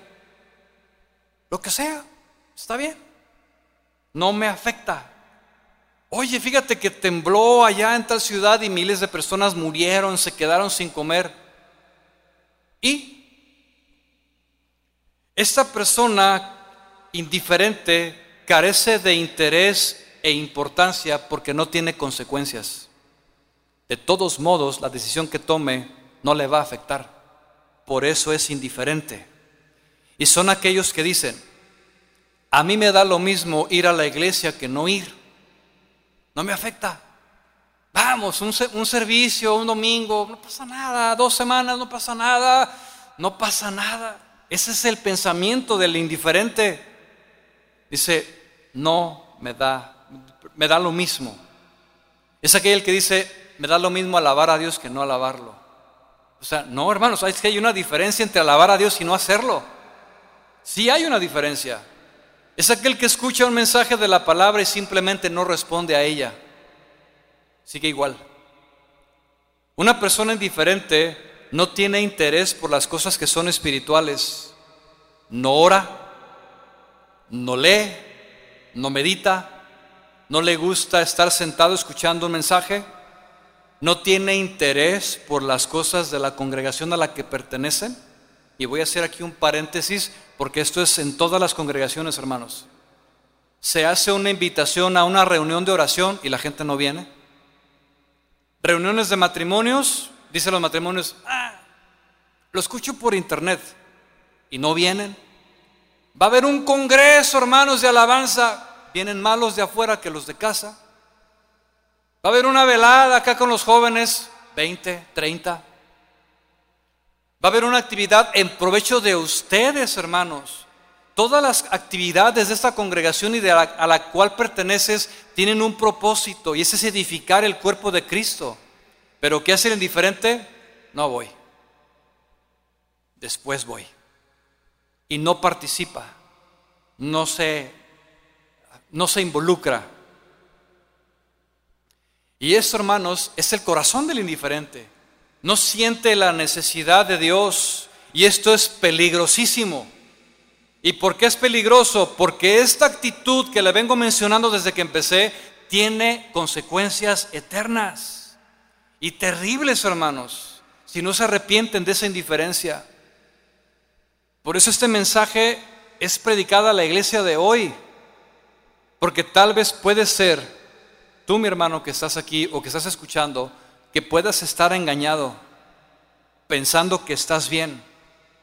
S1: Lo que sea, está bien. No me afecta. Oye, fíjate que tembló allá en tal ciudad y miles de personas murieron, se quedaron sin comer. Y esta persona indiferente carece de interés e importancia porque no tiene consecuencias. De todos modos, la decisión que tome no le va a afectar. Por eso es indiferente. Y son aquellos que dicen, a mí me da lo mismo ir a la iglesia que no ir no me afecta. Vamos, un, servicio, un domingo, no pasa nada, dos semanas, no pasa nada, no pasa nada. Ese es el pensamiento del indiferente. Dice, no me da, me da lo mismo. Es aquel que dice, me da lo mismo alabar a Dios que no alabarlo. O sea, no, hermanos, es que hay una diferencia entre alabar a Dios y no hacerlo. Sí hay una diferencia. Es aquel que escucha un mensaje de la palabra y simplemente no responde a ella. Sigue igual. Una persona indiferente no tiene interés por las cosas que son espirituales. No ora, no lee, no medita, no le gusta estar sentado escuchando un mensaje, no tiene interés por las cosas de la congregación a la que pertenecen. Y voy a hacer aquí un paréntesis porque esto es en todas las congregaciones, hermanos. Se hace una invitación a una reunión de oración y la gente no viene. Reuniones de matrimonios, dicen los matrimonios, ah, lo escucho por internet y no vienen. Va a haber un congreso, hermanos, de alabanza. Vienen malos de afuera que los de casa. Va a haber una velada acá con los jóvenes, 20, 30. Va a haber una actividad en provecho de ustedes, hermanos. Todas las actividades de esta congregación y de a la cual perteneces tienen un propósito y ese es edificar el cuerpo de Cristo. Pero ¿qué hace el indiferente? No voy. Después voy. Y no participa. No se, no se involucra. Y esto, hermanos, es el corazón del indiferente no siente la necesidad de Dios y esto es peligrosísimo. ¿Y por qué es peligroso? Porque esta actitud que le vengo mencionando desde que empecé tiene consecuencias eternas y terribles, hermanos, si no se arrepienten de esa indiferencia. Por eso este mensaje es predicada a la iglesia de hoy. Porque tal vez puede ser, tú mi hermano que estás aquí o que estás escuchando, que puedas estar engañado pensando que estás bien,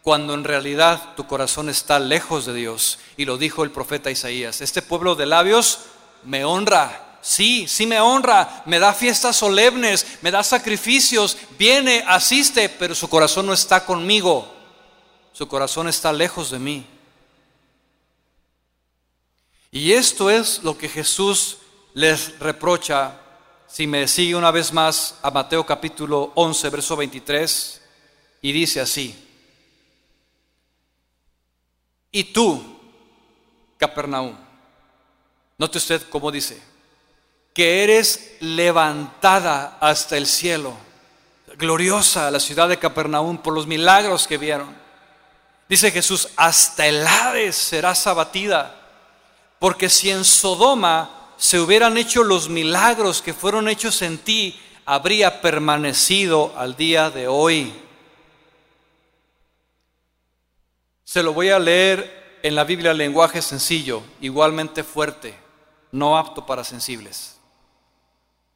S1: cuando en realidad tu corazón está lejos de Dios. Y lo dijo el profeta Isaías, este pueblo de labios me honra. Sí, sí me honra, me da fiestas solemnes, me da sacrificios, viene, asiste, pero su corazón no está conmigo. Su corazón está lejos de mí. Y esto es lo que Jesús les reprocha. Si me sigue una vez más a Mateo capítulo 11, verso 23, y dice así, y tú, Capernaum, note usted cómo dice, que eres levantada hasta el cielo, gloriosa la ciudad de Capernaum por los milagros que vieron. Dice Jesús, hasta el Hades serás abatida porque si en Sodoma se hubieran hecho los milagros que fueron hechos en ti, habría permanecido al día de hoy. Se lo voy a leer en la Biblia lenguaje sencillo, igualmente fuerte, no apto para sensibles.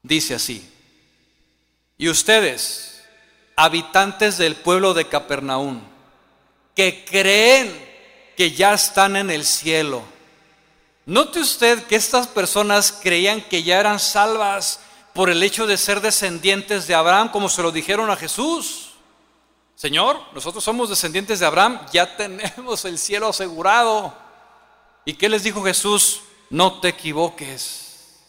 S1: Dice así, y ustedes, habitantes del pueblo de Capernaum, que creen que ya están en el cielo, Note usted que estas personas creían que ya eran salvas por el hecho de ser descendientes de Abraham, como se lo dijeron a Jesús. Señor, nosotros somos descendientes de Abraham, ya tenemos el cielo asegurado. ¿Y qué les dijo Jesús? No te equivoques.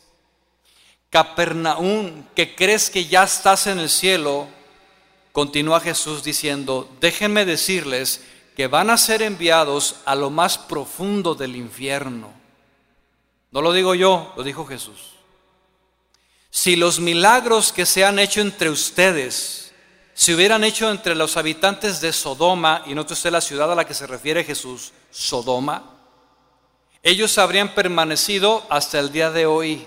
S1: Capernaum, que crees que ya estás en el cielo, continúa Jesús diciendo, déjenme decirles que van a ser enviados a lo más profundo del infierno. No lo digo yo, lo dijo Jesús. Si los milagros que se han hecho entre ustedes se hubieran hecho entre los habitantes de Sodoma, y note usted la ciudad a la que se refiere Jesús, Sodoma, ellos habrían permanecido hasta el día de hoy.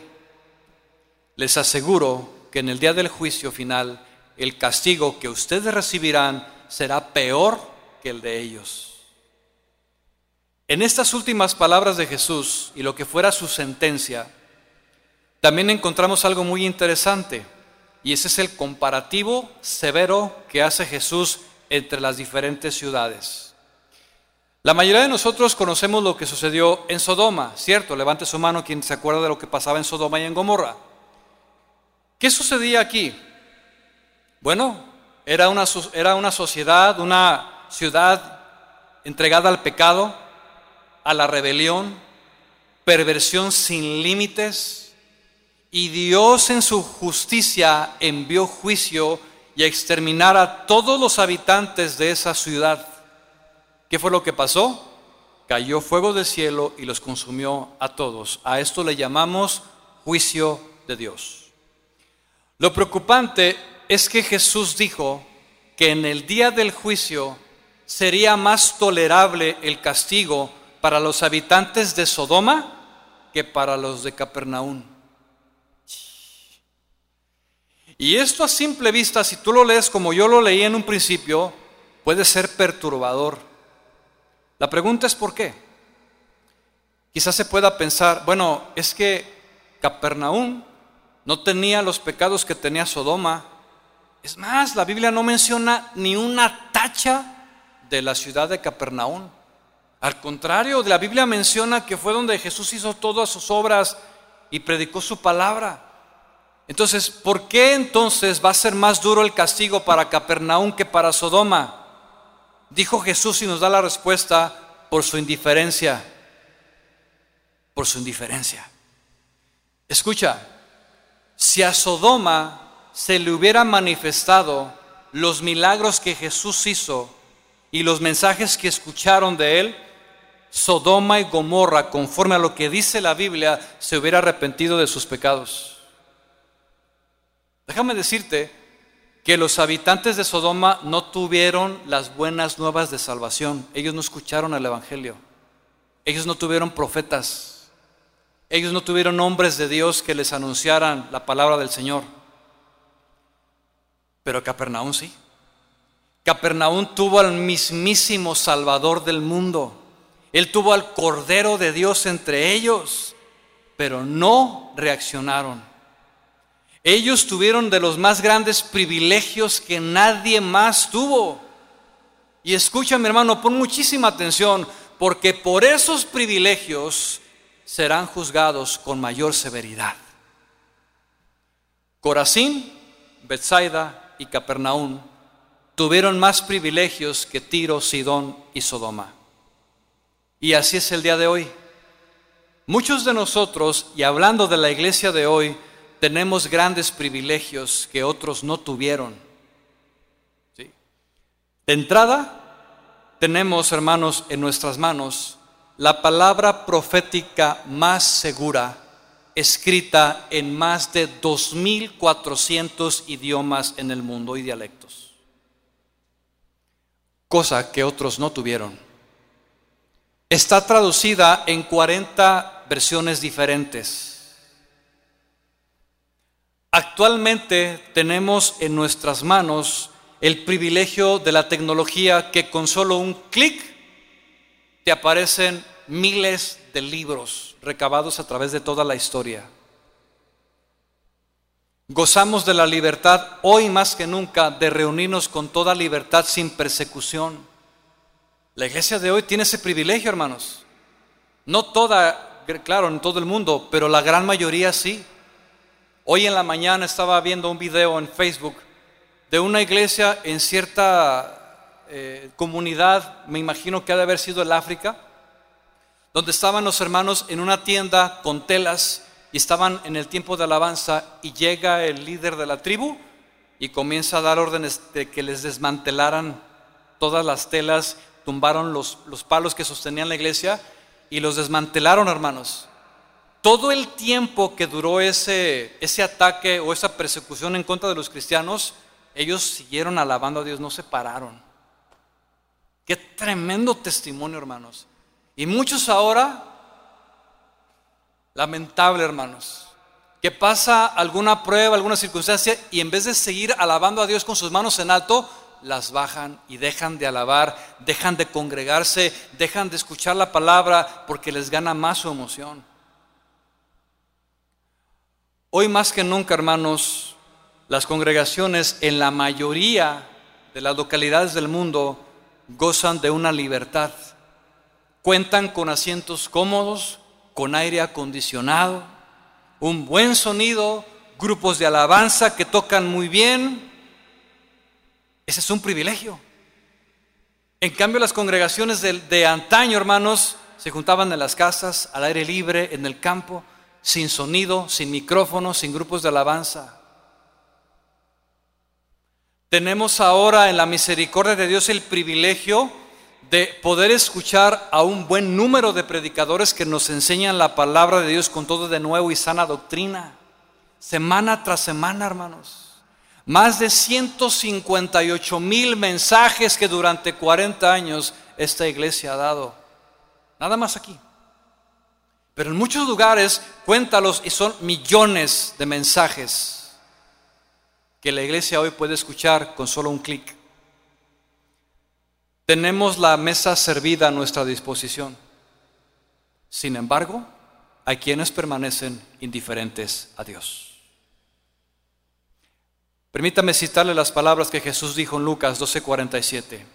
S1: Les aseguro que en el día del juicio final el castigo que ustedes recibirán será peor que el de ellos. En estas últimas palabras de Jesús y lo que fuera su sentencia, también encontramos algo muy interesante, y ese es el comparativo severo que hace Jesús entre las diferentes ciudades. La mayoría de nosotros conocemos lo que sucedió en Sodoma, ¿cierto? Levante su mano quien se acuerda de lo que pasaba en Sodoma y en Gomorra. ¿Qué sucedía aquí? Bueno, era una, era una sociedad, una ciudad entregada al pecado, a la rebelión, perversión sin límites, y Dios en su justicia envió juicio y a exterminar a todos los habitantes de esa ciudad. ¿Qué fue lo que pasó? Cayó fuego del cielo y los consumió a todos. A esto le llamamos juicio de Dios. Lo preocupante es que Jesús dijo que en el día del juicio sería más tolerable el castigo para los habitantes de Sodoma que para los de Capernaum. Y esto a simple vista, si tú lo lees como yo lo leí en un principio, puede ser perturbador. La pregunta es ¿por qué? Quizás se pueda pensar, bueno, es que Capernaum no tenía los pecados que tenía Sodoma. Es más, la Biblia no menciona ni una tacha de la ciudad de Capernaum. Al contrario, la Biblia menciona que fue donde Jesús hizo todas sus obras y predicó su palabra. Entonces, ¿por qué entonces va a ser más duro el castigo para Capernaum que para Sodoma? Dijo Jesús y nos da la respuesta por su indiferencia. Por su indiferencia. Escucha, si a Sodoma se le hubiera manifestado los milagros que Jesús hizo y los mensajes que escucharon de él, Sodoma y Gomorra, conforme a lo que dice la Biblia, se hubiera arrepentido de sus pecados. Déjame decirte que los habitantes de Sodoma no tuvieron las buenas nuevas de salvación. Ellos no escucharon el Evangelio. Ellos no tuvieron profetas. Ellos no tuvieron hombres de Dios que les anunciaran la palabra del Señor. Pero Capernaum sí. Capernaum tuvo al mismísimo Salvador del mundo. Él tuvo al Cordero de Dios entre ellos, pero no reaccionaron. Ellos tuvieron de los más grandes privilegios que nadie más tuvo. Y escucha mi hermano, pon muchísima atención, porque por esos privilegios serán juzgados con mayor severidad. Corazín, Bethsaida y Capernaum tuvieron más privilegios que Tiro, Sidón y Sodoma. Y así es el día de hoy. Muchos de nosotros, y hablando de la iglesia de hoy, tenemos grandes privilegios que otros no tuvieron. ¿Sí? De entrada, tenemos, hermanos, en nuestras manos la palabra profética más segura, escrita en más de 2.400 idiomas en el mundo y dialectos cosa que otros no tuvieron. Está traducida en 40 versiones diferentes. Actualmente tenemos en nuestras manos el privilegio de la tecnología que con solo un clic te aparecen miles de libros recabados a través de toda la historia. Gozamos de la libertad hoy más que nunca de reunirnos con toda libertad sin persecución. La iglesia de hoy tiene ese privilegio, hermanos. No toda, claro, en todo el mundo, pero la gran mayoría sí. Hoy en la mañana estaba viendo un video en Facebook de una iglesia en cierta eh, comunidad, me imagino que ha de haber sido el África, donde estaban los hermanos en una tienda con telas y estaban en el tiempo de alabanza y llega el líder de la tribu y comienza a dar órdenes de que les desmantelaran todas las telas, tumbaron los, los palos que sostenían la iglesia y los desmantelaron, hermanos. Todo el tiempo que duró ese, ese ataque o esa persecución en contra de los cristianos, ellos siguieron alabando a Dios, no se pararon. Qué tremendo testimonio, hermanos. Y muchos ahora Lamentable, hermanos. Que pasa alguna prueba, alguna circunstancia y en vez de seguir alabando a Dios con sus manos en alto, las bajan y dejan de alabar, dejan de congregarse, dejan de escuchar la palabra porque les gana más su emoción. Hoy más que nunca, hermanos, las congregaciones en la mayoría de las localidades del mundo gozan de una libertad. Cuentan con asientos cómodos, con aire acondicionado, un buen sonido, grupos de alabanza que tocan muy bien. Ese es un privilegio. En cambio, las congregaciones de, antaño, hermanos, se juntaban en las casas, al aire libre, en el campo, sin sonido, sin micrófono, sin grupos de alabanza. Tenemos ahora en la misericordia de Dios el privilegio de poder escuchar a un buen número de predicadores que nos enseñan la palabra de Dios con todo de nuevo y sana doctrina, semana tras semana, hermanos. Más de 158 mil mensajes que durante 40 años esta iglesia ha dado. Nada más aquí. Pero en muchos lugares, cuéntalos y son millones de mensajes que la iglesia hoy puede escuchar con solo un clic. Tenemos la mesa servida a nuestra disposición. Sin embargo, hay quienes permanecen indiferentes a Dios. Permítame citarle las palabras que Jesús dijo en Lucas 12:47,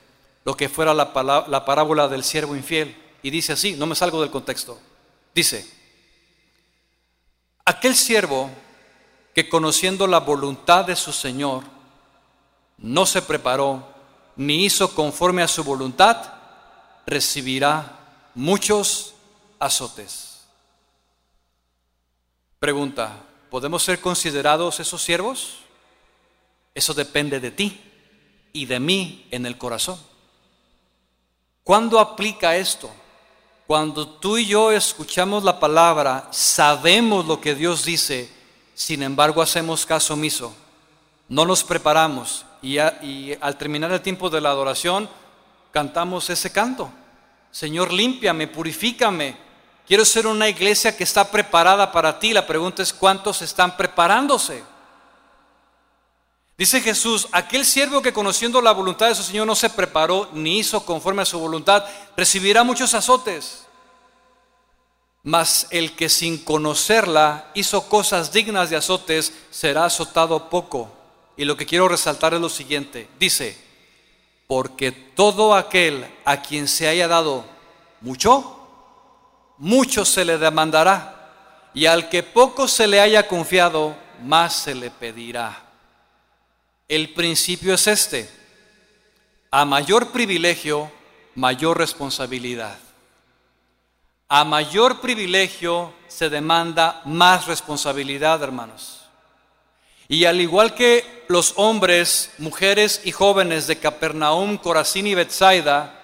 S1: lo que fuera la, la parábola del siervo infiel. Y dice así, no me salgo del contexto. Dice, aquel siervo que conociendo la voluntad de su Señor, no se preparó ni hizo conforme a su voluntad, recibirá muchos azotes. Pregunta, ¿podemos ser considerados esos siervos? Eso depende de ti y de mí en el corazón. ¿Cuándo aplica esto? Cuando tú y yo escuchamos la palabra, sabemos lo que Dios dice, sin embargo hacemos caso omiso, no nos preparamos y, al terminar el tiempo de la adoración cantamos ese canto. Señor, límpiame, purifícame. Quiero ser una iglesia que está preparada para ti. La pregunta es, ¿cuántos están preparándose? Dice Jesús, aquel siervo que conociendo la voluntad de su Señor no se preparó ni hizo conforme a su voluntad, recibirá muchos azotes. Mas el que sin conocerla hizo cosas dignas de azotes, será azotado poco. Y lo que quiero resaltar es lo siguiente. Dice, porque todo aquel a quien se haya dado mucho, mucho se le demandará. Y al que poco se le haya confiado, más se le pedirá. El principio es este. A mayor privilegio, mayor responsabilidad. A mayor privilegio se demanda más responsabilidad, hermanos. Y al igual que los hombres, mujeres y jóvenes de Capernaum, Corazín y Bethsaida,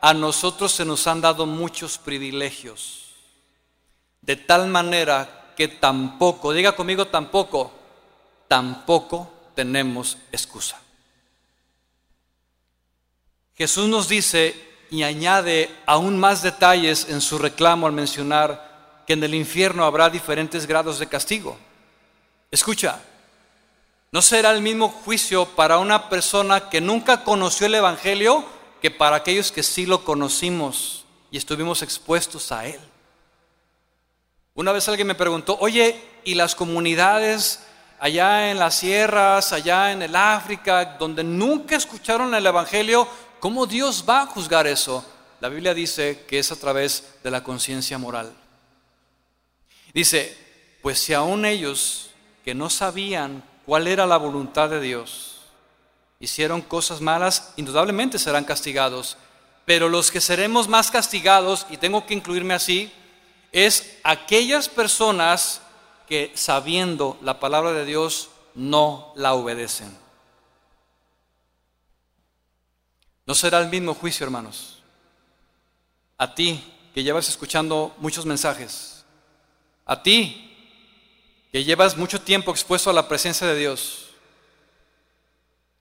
S1: a nosotros se nos han dado muchos privilegios. De tal manera que tampoco, diga conmigo tampoco, tampoco tenemos excusa. Jesús nos dice, y añade aún más detalles en su reclamo al mencionar que en el infierno habrá diferentes grados de castigo. Escucha, no será el mismo juicio para una persona que nunca conoció el Evangelio que para aquellos que sí lo conocimos y estuvimos expuestos a él. Una vez alguien me preguntó, oye, ¿y las comunidades allá en las sierras, allá en el África, donde nunca escucharon el Evangelio, ¿Cómo Dios va a juzgar eso? La Biblia dice que es a través de la conciencia moral. Dice, pues si aún ellos que no sabían cuál era la voluntad de Dios, hicieron cosas malas, indudablemente serán castigados. Pero los que seremos más castigados, y tengo que incluirme así, es aquellas personas que sabiendo la palabra de Dios no la obedecen. No será el mismo juicio, hermanos. A ti que llevas escuchando muchos mensajes, a ti que llevas mucho tiempo expuesto a la presencia de Dios,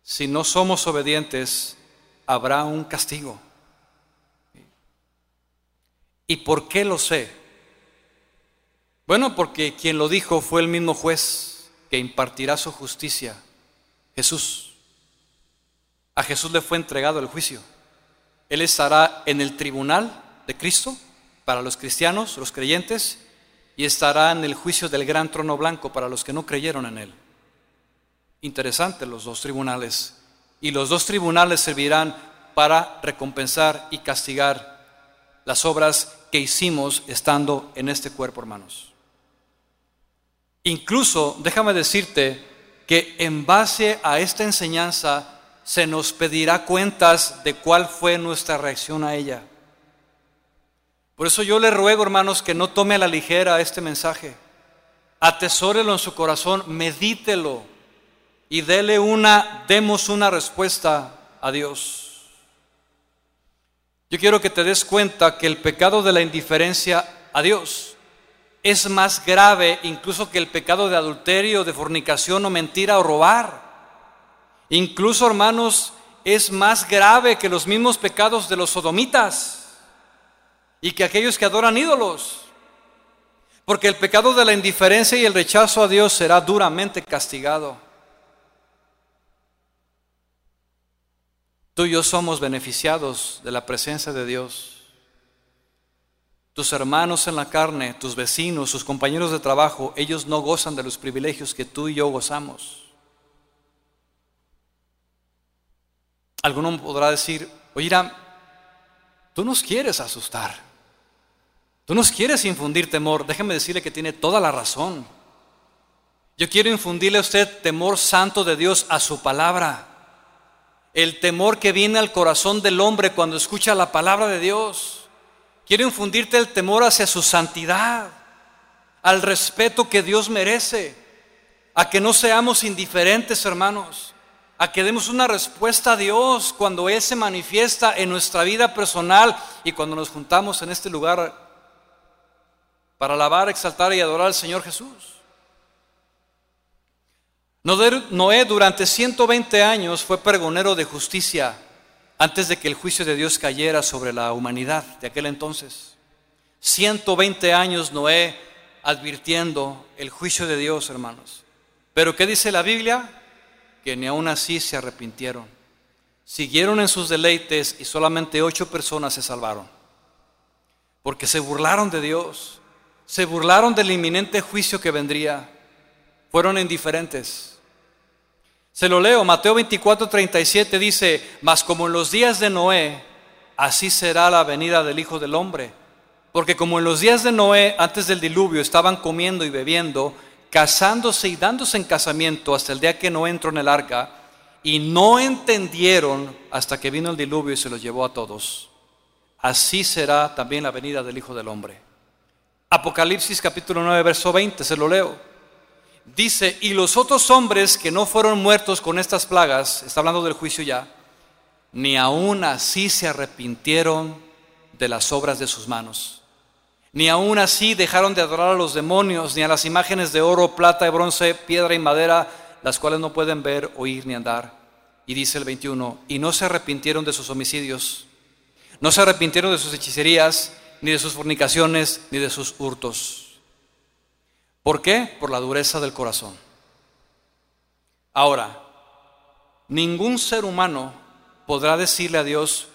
S1: si no somos obedientes, habrá un castigo. ¿Y por qué lo sé? Bueno, porque quien lo dijo fue el mismo juez que impartirá su justicia, Jesús. A Jesús le fue entregado el juicio. Él estará en el tribunal de Cristo para los cristianos, los creyentes, y estará en el juicio del gran trono blanco para los que no creyeron en Él. Interesante los dos tribunales. Y los dos tribunales servirán para recompensar y castigar las obras que hicimos estando en este cuerpo, hermanos. Incluso, déjame decirte que en base a esta enseñanza, se nos pedirá cuentas de cuál fue nuestra reacción a ella. Por eso yo le ruego, hermanos, que no tome a la ligera este mensaje. Atesórelo en su corazón, medítelo y dele una, demos una respuesta a Dios. Yo quiero que te des cuenta que el pecado de la indiferencia a Dios es más grave incluso que el pecado de adulterio, de fornicación o mentira o robar. Incluso, hermanos, es más grave que los mismos pecados de los sodomitas y que aquellos que adoran ídolos. Porque el pecado de la indiferencia y el rechazo a Dios será duramente castigado. Tú y yo somos beneficiados de la presencia de Dios. Tus hermanos en la carne, tus vecinos, sus compañeros de trabajo, ellos no gozan de los privilegios que tú y yo gozamos. Alguno podrá decir, oye, tú nos quieres asustar, tú nos quieres infundir temor. Déjeme decirle que tiene toda la razón. Yo quiero infundirle a usted temor santo de Dios a su palabra. El temor que viene al corazón del hombre cuando escucha la palabra de Dios. Quiero infundirte el temor hacia su santidad, al respeto que Dios merece, a que no seamos indiferentes, hermanos a que demos una respuesta a Dios cuando Él se manifiesta en nuestra vida personal y cuando nos juntamos en este lugar para alabar, exaltar y adorar al Señor Jesús. Noé durante 120 años fue pregonero de justicia antes de que el juicio de Dios cayera sobre la humanidad de aquel entonces. 120 años Noé advirtiendo el juicio de Dios, hermanos. Pero ¿qué dice la Biblia? que ni aún así se arrepintieron. Siguieron en sus deleites y solamente ocho personas se salvaron. Porque se burlaron de Dios, se burlaron del inminente juicio que vendría, fueron indiferentes. Se lo leo, Mateo 24, 37 dice, mas como en los días de Noé, así será la venida del Hijo del Hombre. Porque como en los días de Noé, antes del diluvio, estaban comiendo y bebiendo, casándose y dándose en casamiento hasta el día que no entró en el arca, y no entendieron hasta que vino el diluvio y se los llevó a todos. Así será también la venida del Hijo del Hombre. Apocalipsis capítulo 9, verso 20, se lo leo. Dice, y los otros hombres que no fueron muertos con estas plagas, está hablando del juicio ya, ni aún así se arrepintieron de las obras de sus manos ni aún así dejaron de adorar a los demonios, ni a las imágenes de oro, plata, bronce, piedra y madera, las cuales no pueden ver, oír ni andar. Y dice el 21, y no se arrepintieron de sus homicidios, no se arrepintieron de sus hechicerías, ni de sus fornicaciones, ni de sus hurtos. ¿Por qué? Por la dureza del corazón. Ahora, ningún ser humano podrá decirle a Dios,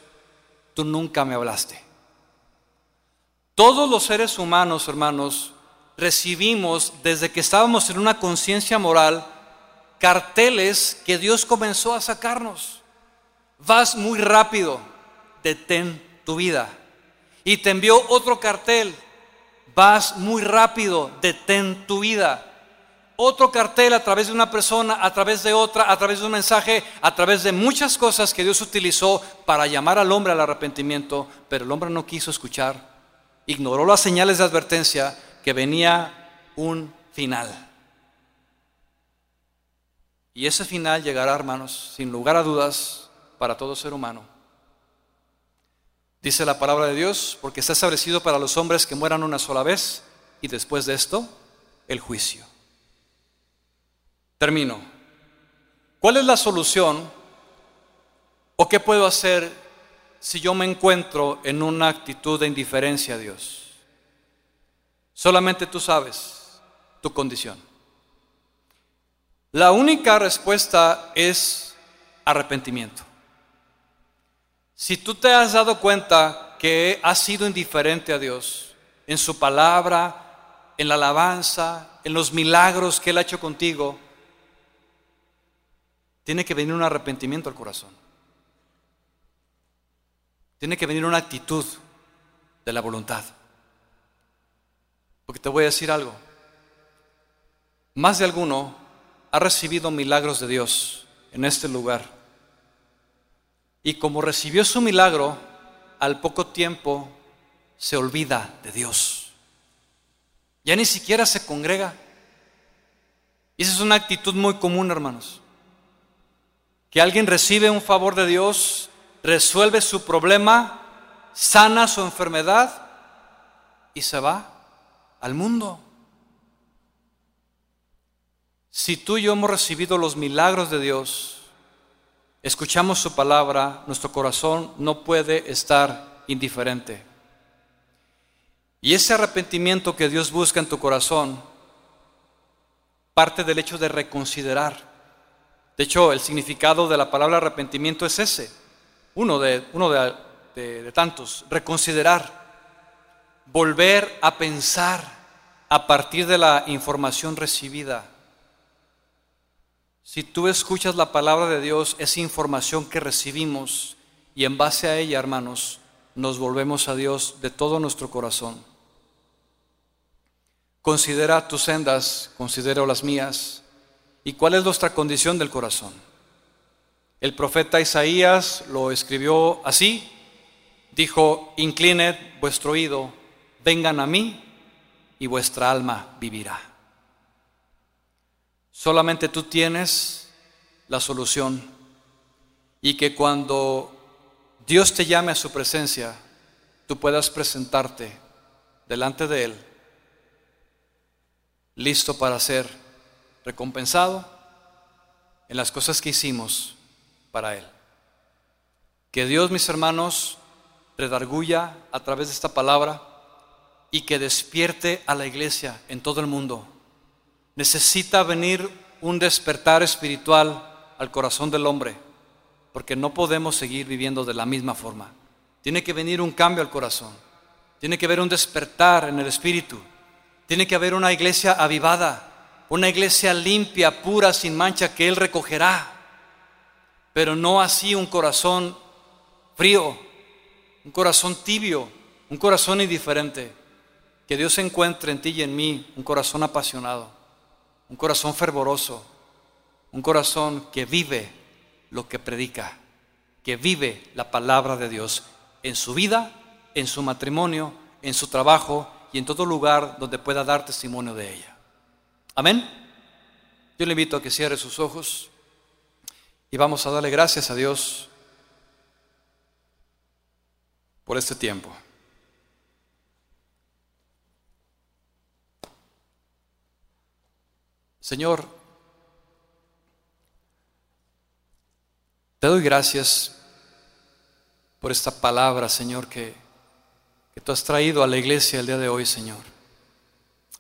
S1: tú nunca me hablaste. Todos los seres humanos, hermanos, recibimos desde que estábamos en una conciencia moral carteles que Dios comenzó a sacarnos. Vas muy rápido, detén tu vida. Y te envió otro cartel, vas muy rápido, detén tu vida. Otro cartel a través de una persona, a través de otra, a través de un mensaje, a través de muchas cosas que Dios utilizó para llamar al hombre al arrepentimiento, pero el hombre no quiso escuchar ignoró las señales de advertencia que venía un final. Y ese final llegará, hermanos, sin lugar a dudas, para todo ser humano. Dice la palabra de Dios, porque está establecido para los hombres que mueran una sola vez y después de esto, el juicio. Termino. ¿Cuál es la solución o qué puedo hacer si yo me encuentro en una actitud de indiferencia a Dios? Solamente tú sabes tu condición. La única respuesta es arrepentimiento. Si tú te has dado cuenta que has sido indiferente a Dios en su palabra, en la alabanza, en los milagros que Él ha hecho contigo, tiene que venir un arrepentimiento al corazón. Tiene que venir una actitud de la voluntad. Porque te voy a decir algo. Más de alguno ha recibido milagros de Dios en este lugar. Y como recibió su milagro, al poco tiempo se olvida de Dios. Ya ni siquiera se congrega. Y esa es una actitud muy común, hermanos. Que alguien recibe un favor de Dios resuelve su problema, sana su enfermedad y se va al mundo. Si tú y yo hemos recibido los milagros de Dios, escuchamos su palabra, nuestro corazón no puede estar indiferente. Y ese arrepentimiento que Dios busca en tu corazón parte del hecho de reconsiderar. De hecho, el significado de la palabra arrepentimiento es ese uno de, uno de, tantos, reconsiderar, volver a pensar a partir de la información recibida. Si tú escuchas la palabra de Dios, esa información que recibimos, y en base a ella, hermanos, nos volvemos a Dios de todo nuestro corazón. Considera tus sendas, considero las mías. ¿Y cuál es nuestra condición del corazón? El profeta Isaías lo escribió así. Dijo, inclined vuestro oído, vengan a mí y vuestra alma vivirá. Solamente tú tienes la solución y que cuando Dios te llame a su presencia, tú puedas presentarte delante de Él, listo para ser recompensado en las cosas que hicimos para Él. Que Dios, mis hermanos, redarguya a través de esta palabra y que despierte a la iglesia en todo el mundo. Necesita venir un despertar espiritual al corazón del hombre, porque no podemos seguir viviendo de la misma forma. Tiene que venir un cambio al corazón, tiene que haber un despertar en el espíritu, tiene que haber una iglesia avivada, una iglesia limpia, pura, sin mancha, que Él recogerá, pero no así un corazón frío, un corazón tibio, un corazón indiferente. Que Dios encuentre en ti y en mí un corazón apasionado, un corazón fervoroso, un corazón que vive lo que predica, que vive la palabra de Dios en su vida, en su matrimonio, en su trabajo y en todo lugar donde pueda dar testimonio de ella. Amén. Yo le invito a que cierre sus ojos y vamos a darle gracias a Dios por este tiempo. Señor, te doy gracias por esta palabra, Señor, que, tú has traído a la iglesia el día de hoy, Señor.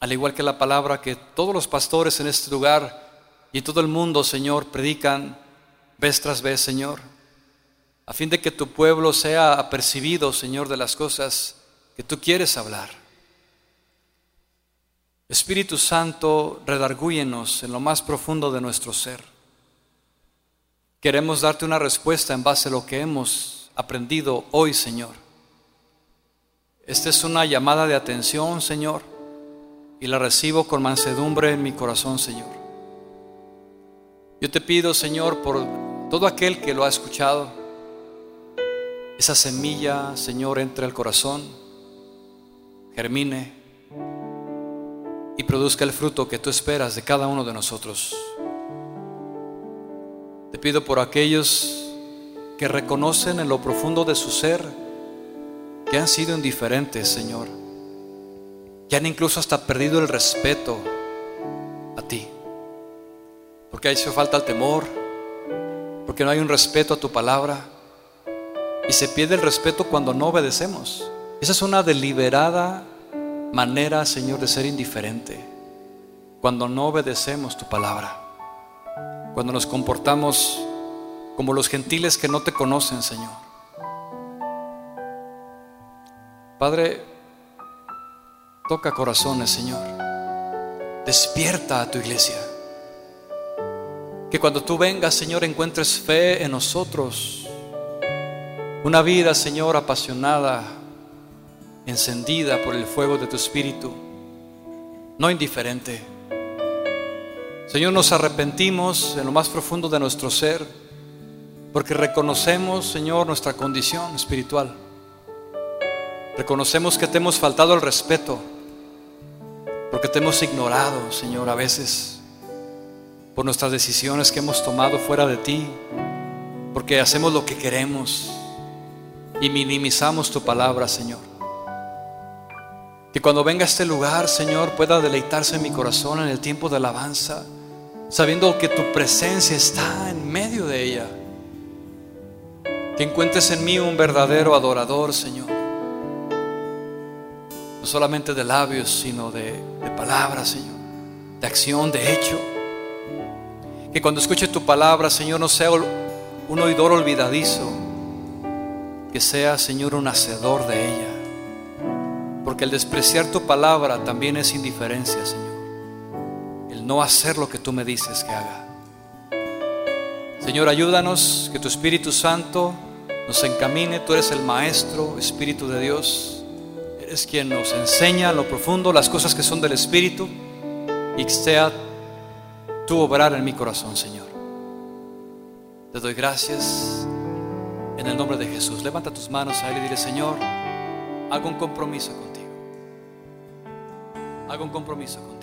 S1: Al igual que la palabra que todos los pastores en este lugar y todo el mundo, Señor, predican vez tras vez, Señor a fin de que tu pueblo sea apercibido, Señor, de las cosas que tú quieres hablar. Espíritu Santo, redargúyenos en lo más profundo de nuestro ser. Queremos darte una respuesta en base a lo que hemos aprendido hoy, Señor. Esta es una llamada de atención, Señor, y la recibo con mansedumbre en mi corazón, Señor. Yo te pido, Señor, por todo aquel que lo ha escuchado, esa semilla, Señor, entre al corazón, germine y produzca el fruto que tú esperas de cada uno de nosotros. Te pido por aquellos que reconocen en lo profundo de su ser que han sido indiferentes, Señor, que han incluso hasta perdido el respeto a ti, porque ha hecho falta el temor, porque no hay un respeto a tu palabra y se pierde el respeto cuando no obedecemos. Esa es una deliberada manera, Señor, de ser indiferente. Cuando no obedecemos tu palabra. Cuando nos comportamos como los gentiles que no te conocen, Señor. Padre, toca corazones, Señor. Despierta a tu iglesia. Que cuando tú vengas, Señor, encuentres fe en nosotros una vida, Señor, apasionada, encendida por el fuego de tu Espíritu, no indiferente. Señor, nos arrepentimos en lo más profundo de nuestro ser, porque reconocemos, Señor, nuestra condición espiritual. Reconocemos que te hemos faltado el respeto, porque te hemos ignorado, Señor, a veces, por nuestras decisiones que hemos tomado fuera de ti, porque hacemos lo que queremos y minimizamos tu palabra, Señor. Que cuando venga a este lugar, Señor, pueda deleitarse en mi corazón en el tiempo de alabanza, sabiendo que tu presencia está en medio de ella. Que encuentres en mí un verdadero adorador, Señor. No solamente de labios, sino de, de palabras, Señor. De acción, de hecho. Que cuando escuche tu palabra, Señor, no sea un oidor olvidadizo, que sea, Señor, un hacedor de ella. Porque el despreciar tu palabra también es indiferencia, Señor. El no hacer lo que tú me dices que haga. Señor, ayúdanos, que tu Espíritu Santo nos encamine. Tú eres el Maestro, Espíritu de Dios. Eres quien nos enseña lo profundo las cosas que son del Espíritu. Y que sea tu obrar en mi corazón, Señor. Te doy gracias. En el nombre de Jesús, levanta tus manos a Él y dile, Señor, hago un compromiso contigo. Hago un compromiso contigo.